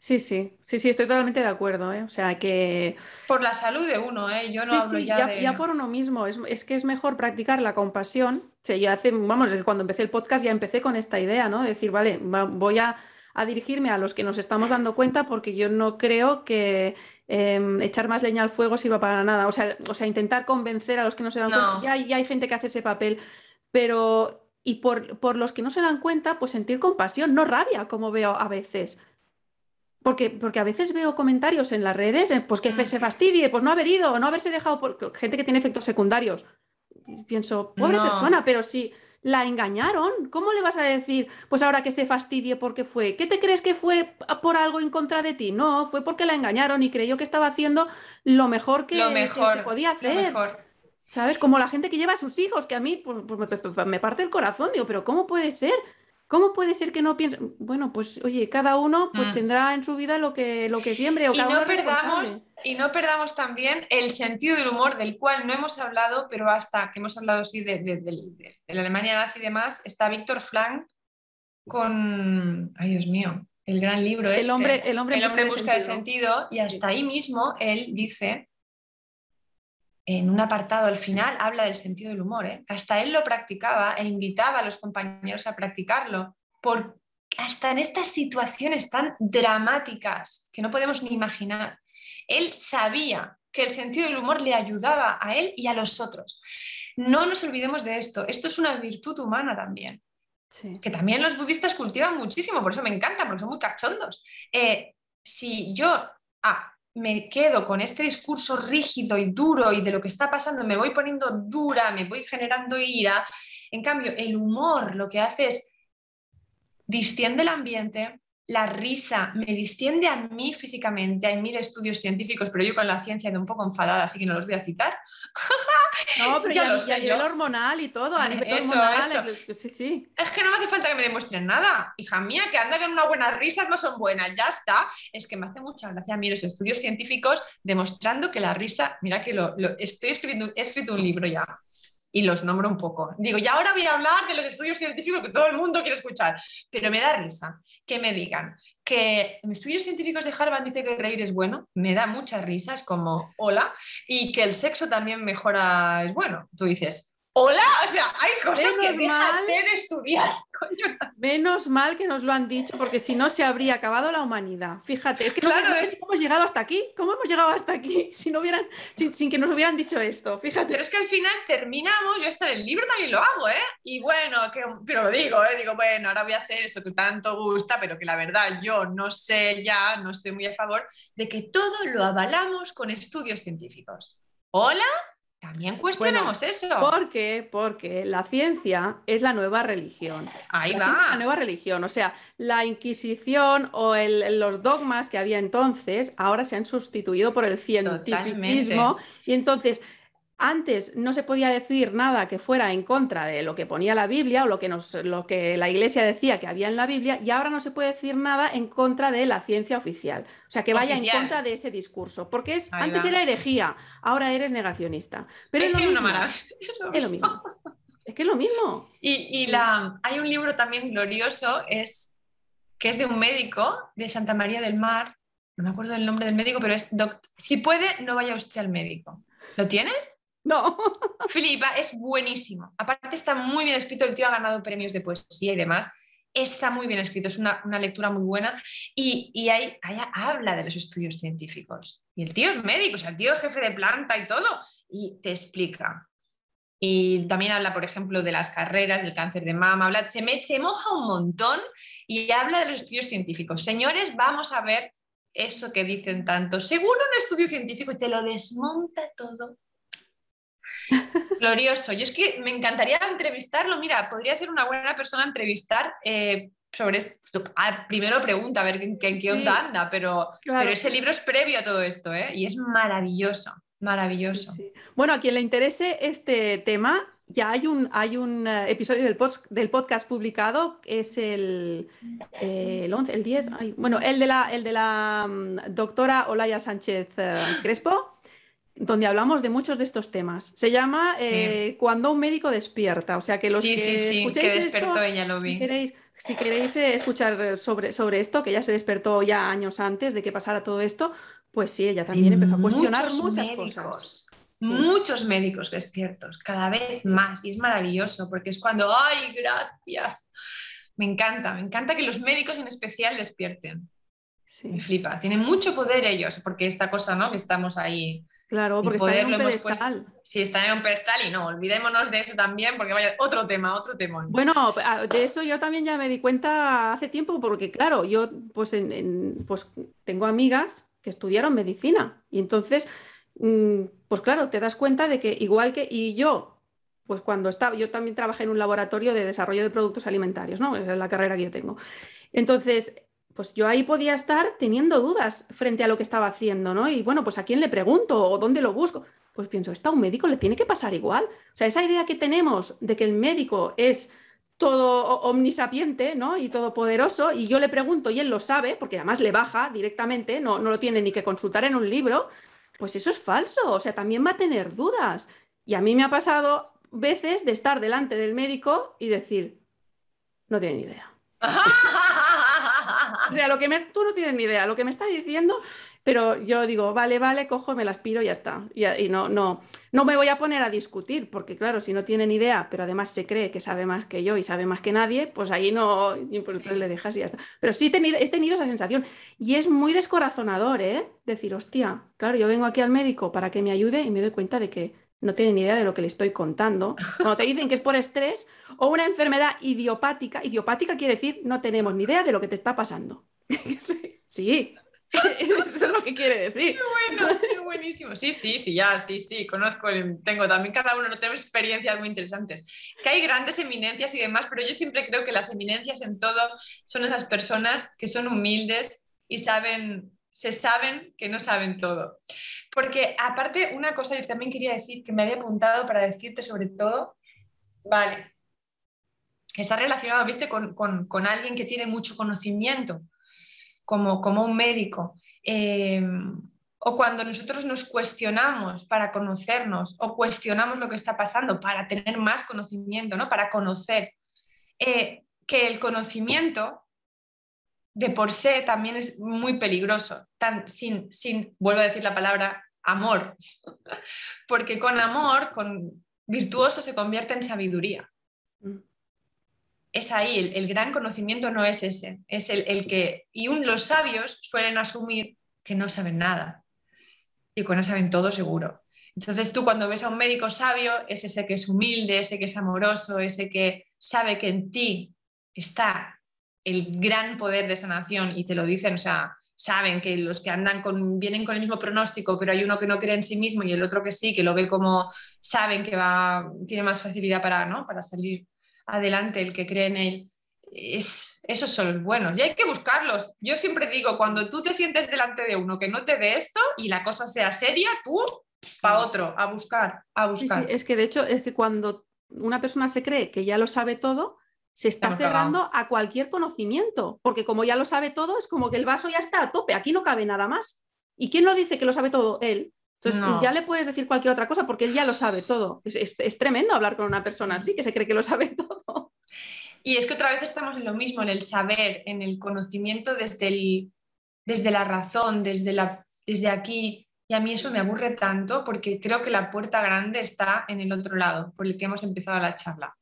Sí, sí, sí, sí, estoy totalmente de acuerdo, ¿eh? O sea que... Por la salud de uno, ¿eh? Yo no hablo ya, de... ya por uno mismo, es, que es mejor practicar la compasión. O sea, ya hace, vamos, cuando empecé el podcast ya empecé con esta idea, ¿no? De decir, vale, voy a, dirigirme a los que nos estamos dando cuenta porque yo no creo que em, echar más leña al fuego sirva para nada. O sea, o sea intentar convencer a los que no se dan cuenta. Ya, ya hay gente que hace ese papel, pero... Y por, por los que no se dan cuenta, pues sentir compasión, no rabia, como veo a veces. Porque, porque a veces veo comentarios en las redes, eh, pues que mm. se fastidie, pues no haber ido, no haberse dejado por gente que tiene efectos secundarios. Pienso, pobre persona, pero si la engañaron, ¿cómo le vas a decir, pues ahora que se fastidie porque fue? ¿Qué te crees que fue por algo en contra de ti? No, fue porque la engañaron y creyó que estaba haciendo lo mejor que, podía hacer. ¿Sabes? Como la gente que lleva a sus hijos, que a mí pues, me parte el corazón, digo, pero ¿cómo puede ser? ¿Cómo puede ser que no piense? Bueno, pues oye, cada uno pues mm. tendrá en su vida lo que, lo que siembre o y no perdamos Y no perdamos también el sentido del humor del cual no hemos hablado, pero hasta que hemos hablado sí de, la Alemania nazi y demás, está Víctor Frank con, ay Dios mío, el gran libro el este, hombre, el hombre, el hombre busca, de sentido y hasta ahí mismo él dice en un apartado al final habla del sentido del humor. ¿eh? Hasta él lo practicaba e invitaba a los compañeros a practicarlo. Por, hasta en estas situaciones tan dramáticas que no podemos ni imaginar. Él sabía que el sentido del humor le ayudaba a él y a los otros. No nos olvidemos de esto. Esto es una virtud humana también. Que también los budistas cultivan muchísimo, por eso me encanta, porque son muy cachondos. Eh, si yo, ah, me quedo con este discurso rígido y duro y de lo que está pasando me voy poniendo dura, me voy generando ira. En cambio, el humor lo que hace es distiende el ambiente, la risa me distiende a mí físicamente. Hay mil estudios científicos, pero yo con la ciencia ando un poco enfadada, así que no los voy a citar. No, pero ya, lo sé a nivel hormonal y todo, a nivel hormonal. Sí, sí. Es que no me hace falta que me demuestren nada. Hija mía, que anda con unas buenas risas no son buenas, ya está. Es que me hace mucha gracia a mí los estudios científicos demostrando que la risa, mira que lo, estoy escribiendo, he escrito un libro ya y los nombro un poco. Digo, y ahora voy a hablar de los estudios científicos que todo el mundo quiere escuchar, pero me da risa que me digan que estudios científicos de Harvard dice que reír es bueno, me da muchas risas como hola, y que el sexo también mejora, es bueno. Tú dices, Hola, o sea, hay cosas que mal, de estudiar. Menos mal que nos lo han dicho, porque si no se habría acabado la humanidad. Fíjate, es que no, sé, ¿eh? cómo hemos llegado hasta aquí. ¿Cómo hemos llegado hasta aquí si no hubieran, sin, que nos hubieran dicho esto? Fíjate. Pero es que al final terminamos, yo hasta en el libro también lo hago, ¿eh? Y bueno, pero lo digo, ¿eh? Digo, bueno, ahora voy a hacer esto que tanto gusta, pero que la verdad yo no sé ya, no estoy muy a favor de que todo lo avalamos con estudios científicos. ¿Hola? También cuestionamos eso. ¿Por qué? Porque la ciencia es la nueva religión. Ahí va. la nueva religión. O sea, la Inquisición o los dogmas que había entonces ahora se han sustituido por el cientificismo. Y entonces antes no se podía decir nada que fuera en contra de lo que ponía la Biblia o lo que, nos, lo que la Iglesia decía que había en la Biblia y ahora no se puede decir nada en contra de la ciencia oficial. O sea, que vaya en contra de ese discurso. Porque es, antes era herejía, ahora eres negacionista. Pero es, lo mismo. Es lo mismo. Es que es lo mismo. Y, la, hay un libro también glorioso, es, que es de un médico de Santa María del Mar. No me acuerdo del nombre del médico, pero es, si puede, no vaya usted al médico. ¿Lo tienes? No. Filipa es buenísimo. Aparte está muy bien escrito, el tío ha ganado premios de poesía y demás. está muy bien escrito, es una, lectura muy buena y, ahí, habla de los estudios científicos. Y el tío es médico, o sea, el tío es jefe de planta y todo, y te explica. Y también habla, por ejemplo, de las carreras, del cáncer de mama, habla, se, se moja un montón y habla de los estudios científicos. Señores, vamos a ver eso que dicen tanto, según un estudio científico, y te lo desmonta todo. Glorioso. Yo es que me encantaría entrevistarlo. Mira, podría ser una buena persona entrevistar eh, sobre esto. Ah, primero pregunta a ver en, qué onda anda, pero, pero ese libro es previo a todo esto, ¿eh? Y es maravilloso, maravilloso. bueno, a quien le interese este tema, ya hay un, hay un eh, episodio del, del, podcast publicado, es el, eh, el 11, el 10, bueno, el de la, el de la mm, doctora Olaya Sánchez Crespo, donde hablamos de muchos de estos temas. Se llama Cuando un médico despierta, o sea que los sí, que sí, sí, que despertó, ella lo vi. Si queréis, si queréis escuchar sobre, sobre esto, que ya se despertó ya años antes de que pasara todo esto, pues sí, ella también empezó a cuestionar muchas cosas muchos médicos despiertos, cada vez más, y es maravilloso porque es cuando, ¡ay, gracias! Me encanta, me encanta que los médicos en especial despierten. Me flipa, tienen mucho poder ellos, porque esta cosa, ¿no? Que estamos ahí. Claro, porque están en un pedestal. sí, están en un pedestal y no, olvidémonos de eso también, porque vaya, otro tema, otro tema. Bueno, de eso yo también ya me di cuenta hace tiempo, porque claro, yo pues, pues tengo amigas que estudiaron medicina y entonces Mm, pues claro, te das cuenta de que igual que, y yo, pues cuando estaba, yo también trabajé en un laboratorio de desarrollo de productos alimentarios, ¿no? Esa es la carrera que yo tengo. Entonces, pues yo ahí podía estar teniendo dudas frente a lo que estaba haciendo, ¿no? Y bueno, pues a quién le pregunto o dónde lo busco. Pues pienso, ¿está un médico le tiene que pasar igual? O sea, esa idea que tenemos de que el médico es todo omnisapiente, ¿no? Y todopoderoso, y yo le pregunto y él lo sabe, porque además le baja directamente, no, no lo tiene ni que consultar en un libro, pues eso es falso, o sea, también va a tener dudas. Y a mí me ha pasado veces de estar delante del médico y decir, no tiene ni idea. o sea, lo que me, tú no tienes ni idea, lo que me está diciendo pero yo digo, vale, vale, cojo, me las piro y ya está. Y, no, no, no me voy a poner a discutir, porque claro, si no tienen idea, pero además se cree que sabe más que yo y sabe más que nadie, pues ahí no, pues le dejas y ya está. Pero sí he tenido, he tenido esa sensación. Y es muy descorazonador, ¿eh? Decir, hostia, claro, yo vengo aquí al médico para que me ayude y me doy cuenta de que no tiene ni idea de lo que le estoy contando. Cuando te dicen que es por estrés o una enfermedad idiopática, idiopática quiere decir no tenemos ni idea de lo que te está pasando. sí, Eso es lo que quiere decir. Qué bueno, qué buenísimo. Sí, sí, sí, ya, sí, sí, conozco, tengo también cada uno, no tengo experiencias muy interesantes. Que hay grandes eminencias y demás, pero yo siempre creo que las eminencias en todo son esas personas que son humildes y saben, se saben que no saben todo. Porque aparte, una cosa yo también quería decir, que me había apuntado para decirte sobre todo, vale, está relacionado, viste, con, con, con alguien que tiene mucho conocimiento como, un médico. Eh, o cuando nosotros nos cuestionamos para conocernos o cuestionamos lo que está pasando para tener más conocimiento, ¿no? para conocer, eh, que el conocimiento de por sí también es muy peligroso, tan, sin, sin, vuelvo a decir la palabra, amor, porque con amor, con virtuoso se convierte en sabiduría. Es ahí, el, gran conocimiento no es ese, es el, que, y los sabios suelen asumir que no saben nada y que no saben todo seguro. Entonces tú cuando ves a un médico sabio, es ese que es humilde, ese que es amoroso, ese que sabe que en ti está el gran poder de sanación y te lo dicen, o sea, saben que los que andan con, vienen con el mismo pronóstico, pero hay uno que no cree en sí mismo y el otro que sí, que lo ve como saben que va, tiene más facilidad para, ¿no? para salir adelante, el que cree en él. Es, esos son los buenos y hay que buscarlos. Yo siempre digo, cuando tú te sientes delante de uno que no te dé esto y la cosa sea seria, tú para otro, a buscar, a buscar. Es que de hecho es que cuando una persona se cree que ya lo sabe todo, se está cerrando a cualquier conocimiento, porque como ya lo sabe todo, es como que el vaso ya está a tope, aquí no cabe nada más. ¿Y quién lo dice que lo sabe todo? Él. Entonces ya le puedes decir cualquier otra cosa porque él ya lo sabe todo. Es, tremendo hablar con una persona así que se cree que lo sabe todo. Y es que otra vez estamos en lo mismo, en el saber, en el conocimiento desde, el, desde la razón, desde, la, desde aquí. Y a mí eso me aburre tanto porque creo que la puerta grande está en el otro lado, por el que hemos empezado la charla,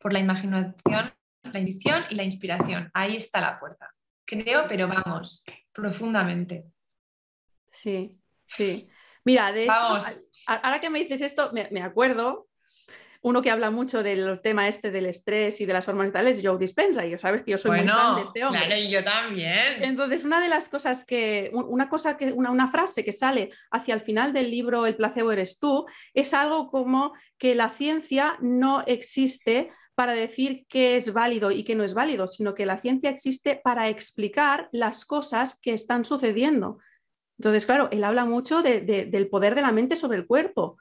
por la imaginación la intuición y la inspiración. Ahí está la puerta. Creo, pero vamos, profundamente. Sí, sí. Mira, de hecho, ahora que me dices esto, me, acuerdo, uno que habla mucho del tema este del estrés y de las hormonas es Joe Dispenza, y sabes que yo soy muy fan de este hombre. Claro, y yo también. Entonces, una de las cosas que, una cosa que, una, una frase que sale hacia el final del libro El placebo eres tú, es algo como que la ciencia no existe para decir qué es válido y qué no es válido, sino que la ciencia existe para explicar las cosas que están sucediendo. Entonces, claro, él habla mucho del poder de la mente sobre el cuerpo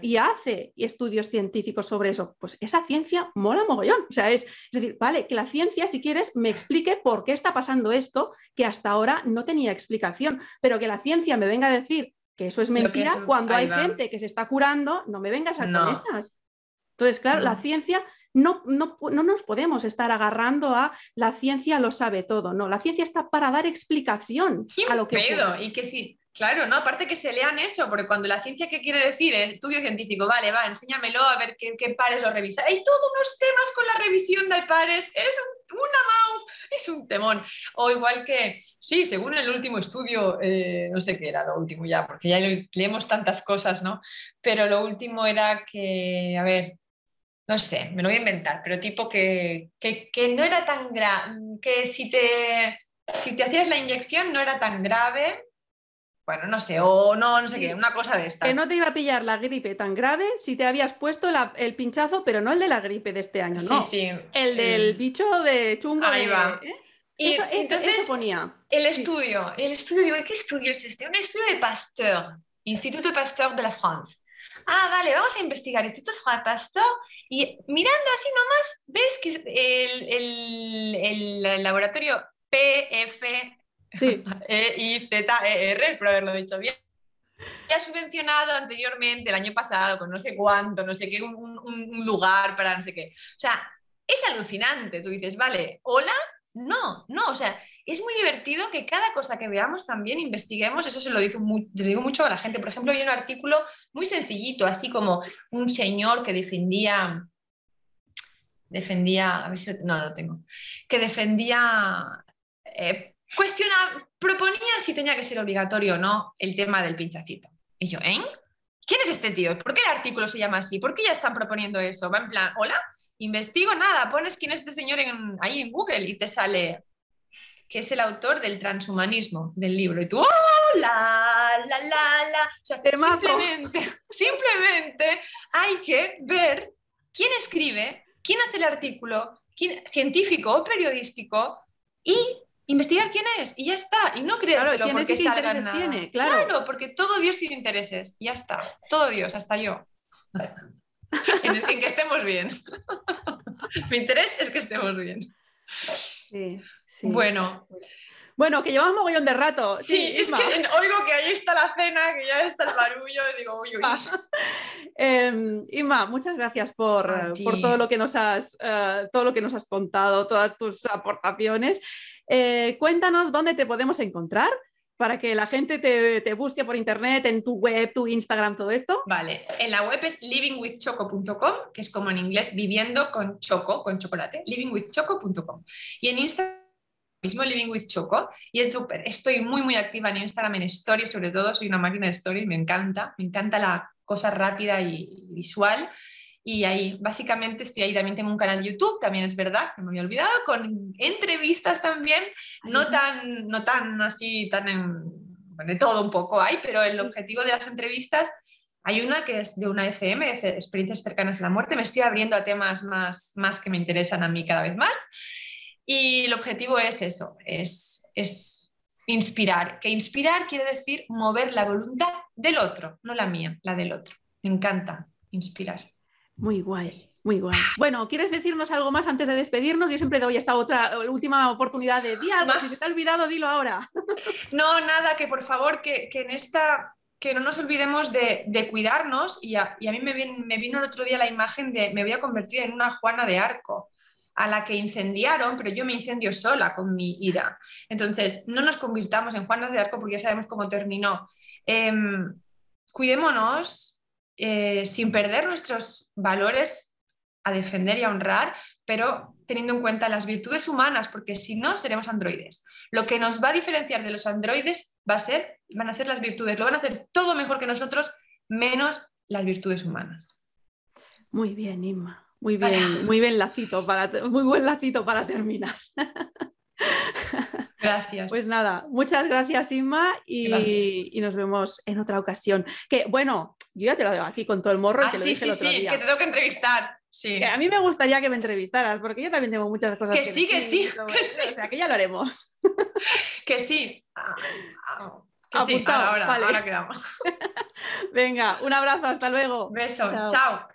Y, hace estudios científicos sobre eso. Pues esa ciencia mola mogollón. O sea, es, decir, vale, que la ciencia, si quieres, me explique por qué está pasando esto que hasta ahora no tenía explicación, pero que la ciencia me venga a decir que eso es mentira cuando hay gente que se está curando, no me vengas a con esas. Entonces, claro, la ciencia no, no, nos podemos estar agarrando a la ciencia lo sabe todo, no, la ciencia está para dar explicación a lo que pedo? Y que sí, claro, ¿no? Aparte que se lean eso, porque cuando la ciencia, ¿qué quiere decir? Es estudio científico, vale, va, enséñamelo a ver qué, pares lo revisa. Hay todos unos temas con la revisión de pares, es un, una mouse, es un temón. O igual que, sí, según el último estudio, eh, no sé qué era lo último ya, porque ya leemos tantas cosas, ¿no? Pero lo último era que, a ver, no sé, me lo voy a inventar, pero tipo que, no era tan grave, que si te, si te hacías la inyección no era tan grave, bueno, no sé, o no, no sé qué, una cosa de estas. Que no te iba a pillar la gripe tan grave si te habías puesto el pinchazo, pero no el de la gripe de este año, no. Sí, sí. El del bicho de chungo. Ahí va. ¿eh? Y eso, entonces, ponía. El estudio, el estudio, digo, ¿qué estudio es este? Un estudio de Pasteur, Instituto Pasteur de la France ah, vale, vamos a investigar Instituto Pasteur y mirando así nomás, ves que el, el, laboratorio PF sí. E I Z E R, espero haberlo dicho bien, ya subvencionado anteriormente, el año pasado, con no sé cuánto, no sé qué, un, un, lugar para no sé qué. O sea, es alucinante. Tú dices, vale, hola, no, no, o sea, es muy divertido que cada cosa que veamos también investiguemos, eso se lo, digo, digo mucho a la gente. Por ejemplo, hay un artículo muy sencillito, así como un señor que defendía, defendía, a ver si no, lo tengo, que defendía, eh, cuestiona, proponía si tenía que ser obligatorio o no el tema del pinchacito. Y yo, ¿eh? ¿Quién es este tío? ¿Por qué el artículo se llama así? ¿Por qué ya están proponiendo eso? Va en plan, hola, investigo nada, pones quién es este señor ahí en Google y te sale que es el autor del transhumanismo del libro. Y tú, ¡oh! La, la, la, la. O sea, simplemente, simplemente hay que ver quién escribe, quién hace el artículo, quién, científico o periodístico, y investigar quién es, y ya está. Y no creértelo claro, porque intereses tiene, claro. claro. porque todo Dios tiene intereses, ya está. Todo Dios, hasta yo. en, en que estemos bien. Mi interés es que estemos bien. Sí. Bueno. Bueno, que llevamos mogollón de rato. Sí, es que oigo que ahí está la cena, que ya está el barullo, y digo, uy, uy. Em, Inma, muchas gracias por, por todo, lo que nos has, uh, todo lo que nos has contado, todas tus aportaciones. Eh, cuéntanos dónde te podemos encontrar para que la gente te, te, busque por internet, en tu web, tu Instagram, todo esto. Vale, en la web es livingwithchoco.com, que es como en inglés viviendo con choco, con chocolate, livingwithchoco.com. Y en Instagram mismo Living with Choco y es súper, estoy muy muy activa en Instagram, en stories sobre todo, soy una máquina de stories, me encanta, me encanta la cosa rápida y visual y ahí básicamente estoy ahí, también tengo un canal de YouTube, también es verdad, que me había olvidado, con entrevistas también, ¿Ah, no tan, no tan así, tan en, de todo un poco hay, pero el objetivo de las entrevistas hay una que es de una FM, de experiencias cercanas a la muerte. Me estoy abriendo a temas más, más que me interesan a mí cada vez más. Y el objetivo es eso, es, es inspirar. Que inspirar quiere decir mover la voluntad del otro, no la mía, la del otro. Me encanta inspirar. Muy guay, muy guay. Bueno, ¿quieres decirnos algo más antes de despedirnos? Yo siempre doy esta otra última oportunidad de di si se te ha olvidado, dilo ahora. No, nada, que por favor, que, en esta, que no nos olvidemos de, cuidarnos y a, y a mí me, me, vino el otro día la imagen de me voy a convertir en una Juana de Arco a la que incendiaron, pero yo me incendio sola con mi ira. Entonces, no nos convirtamos en Juanas de Arco porque ya sabemos cómo terminó. Em, cuidémonos eh, sin perder nuestros valores a defender y a honrar, pero teniendo en cuenta las virtudes humanas, porque si no, seremos androides. Lo que nos va a diferenciar de los androides va a ser, van a ser las virtudes, lo van a hacer todo mejor que nosotros, menos las virtudes humanas. Muy bien, Inma. Muy bien, muy bien lacito para, muy buen lacito para terminar. Gracias. Pues nada, muchas gracias Inma y, nos vemos en otra ocasión. Que bueno, yo ya te lo digo aquí con todo el morro. Ah, lo sí, sí, sí, que te tengo que entrevistar. Sí. a mí me gustaría que me entrevistaras, porque yo también tengo muchas cosas que, que sí, que sí, que sí. O sea, que ya lo haremos. que sí. Que sí, ahora, ahora quedamos. Venga, un abrazo, hasta luego. Beso, chao.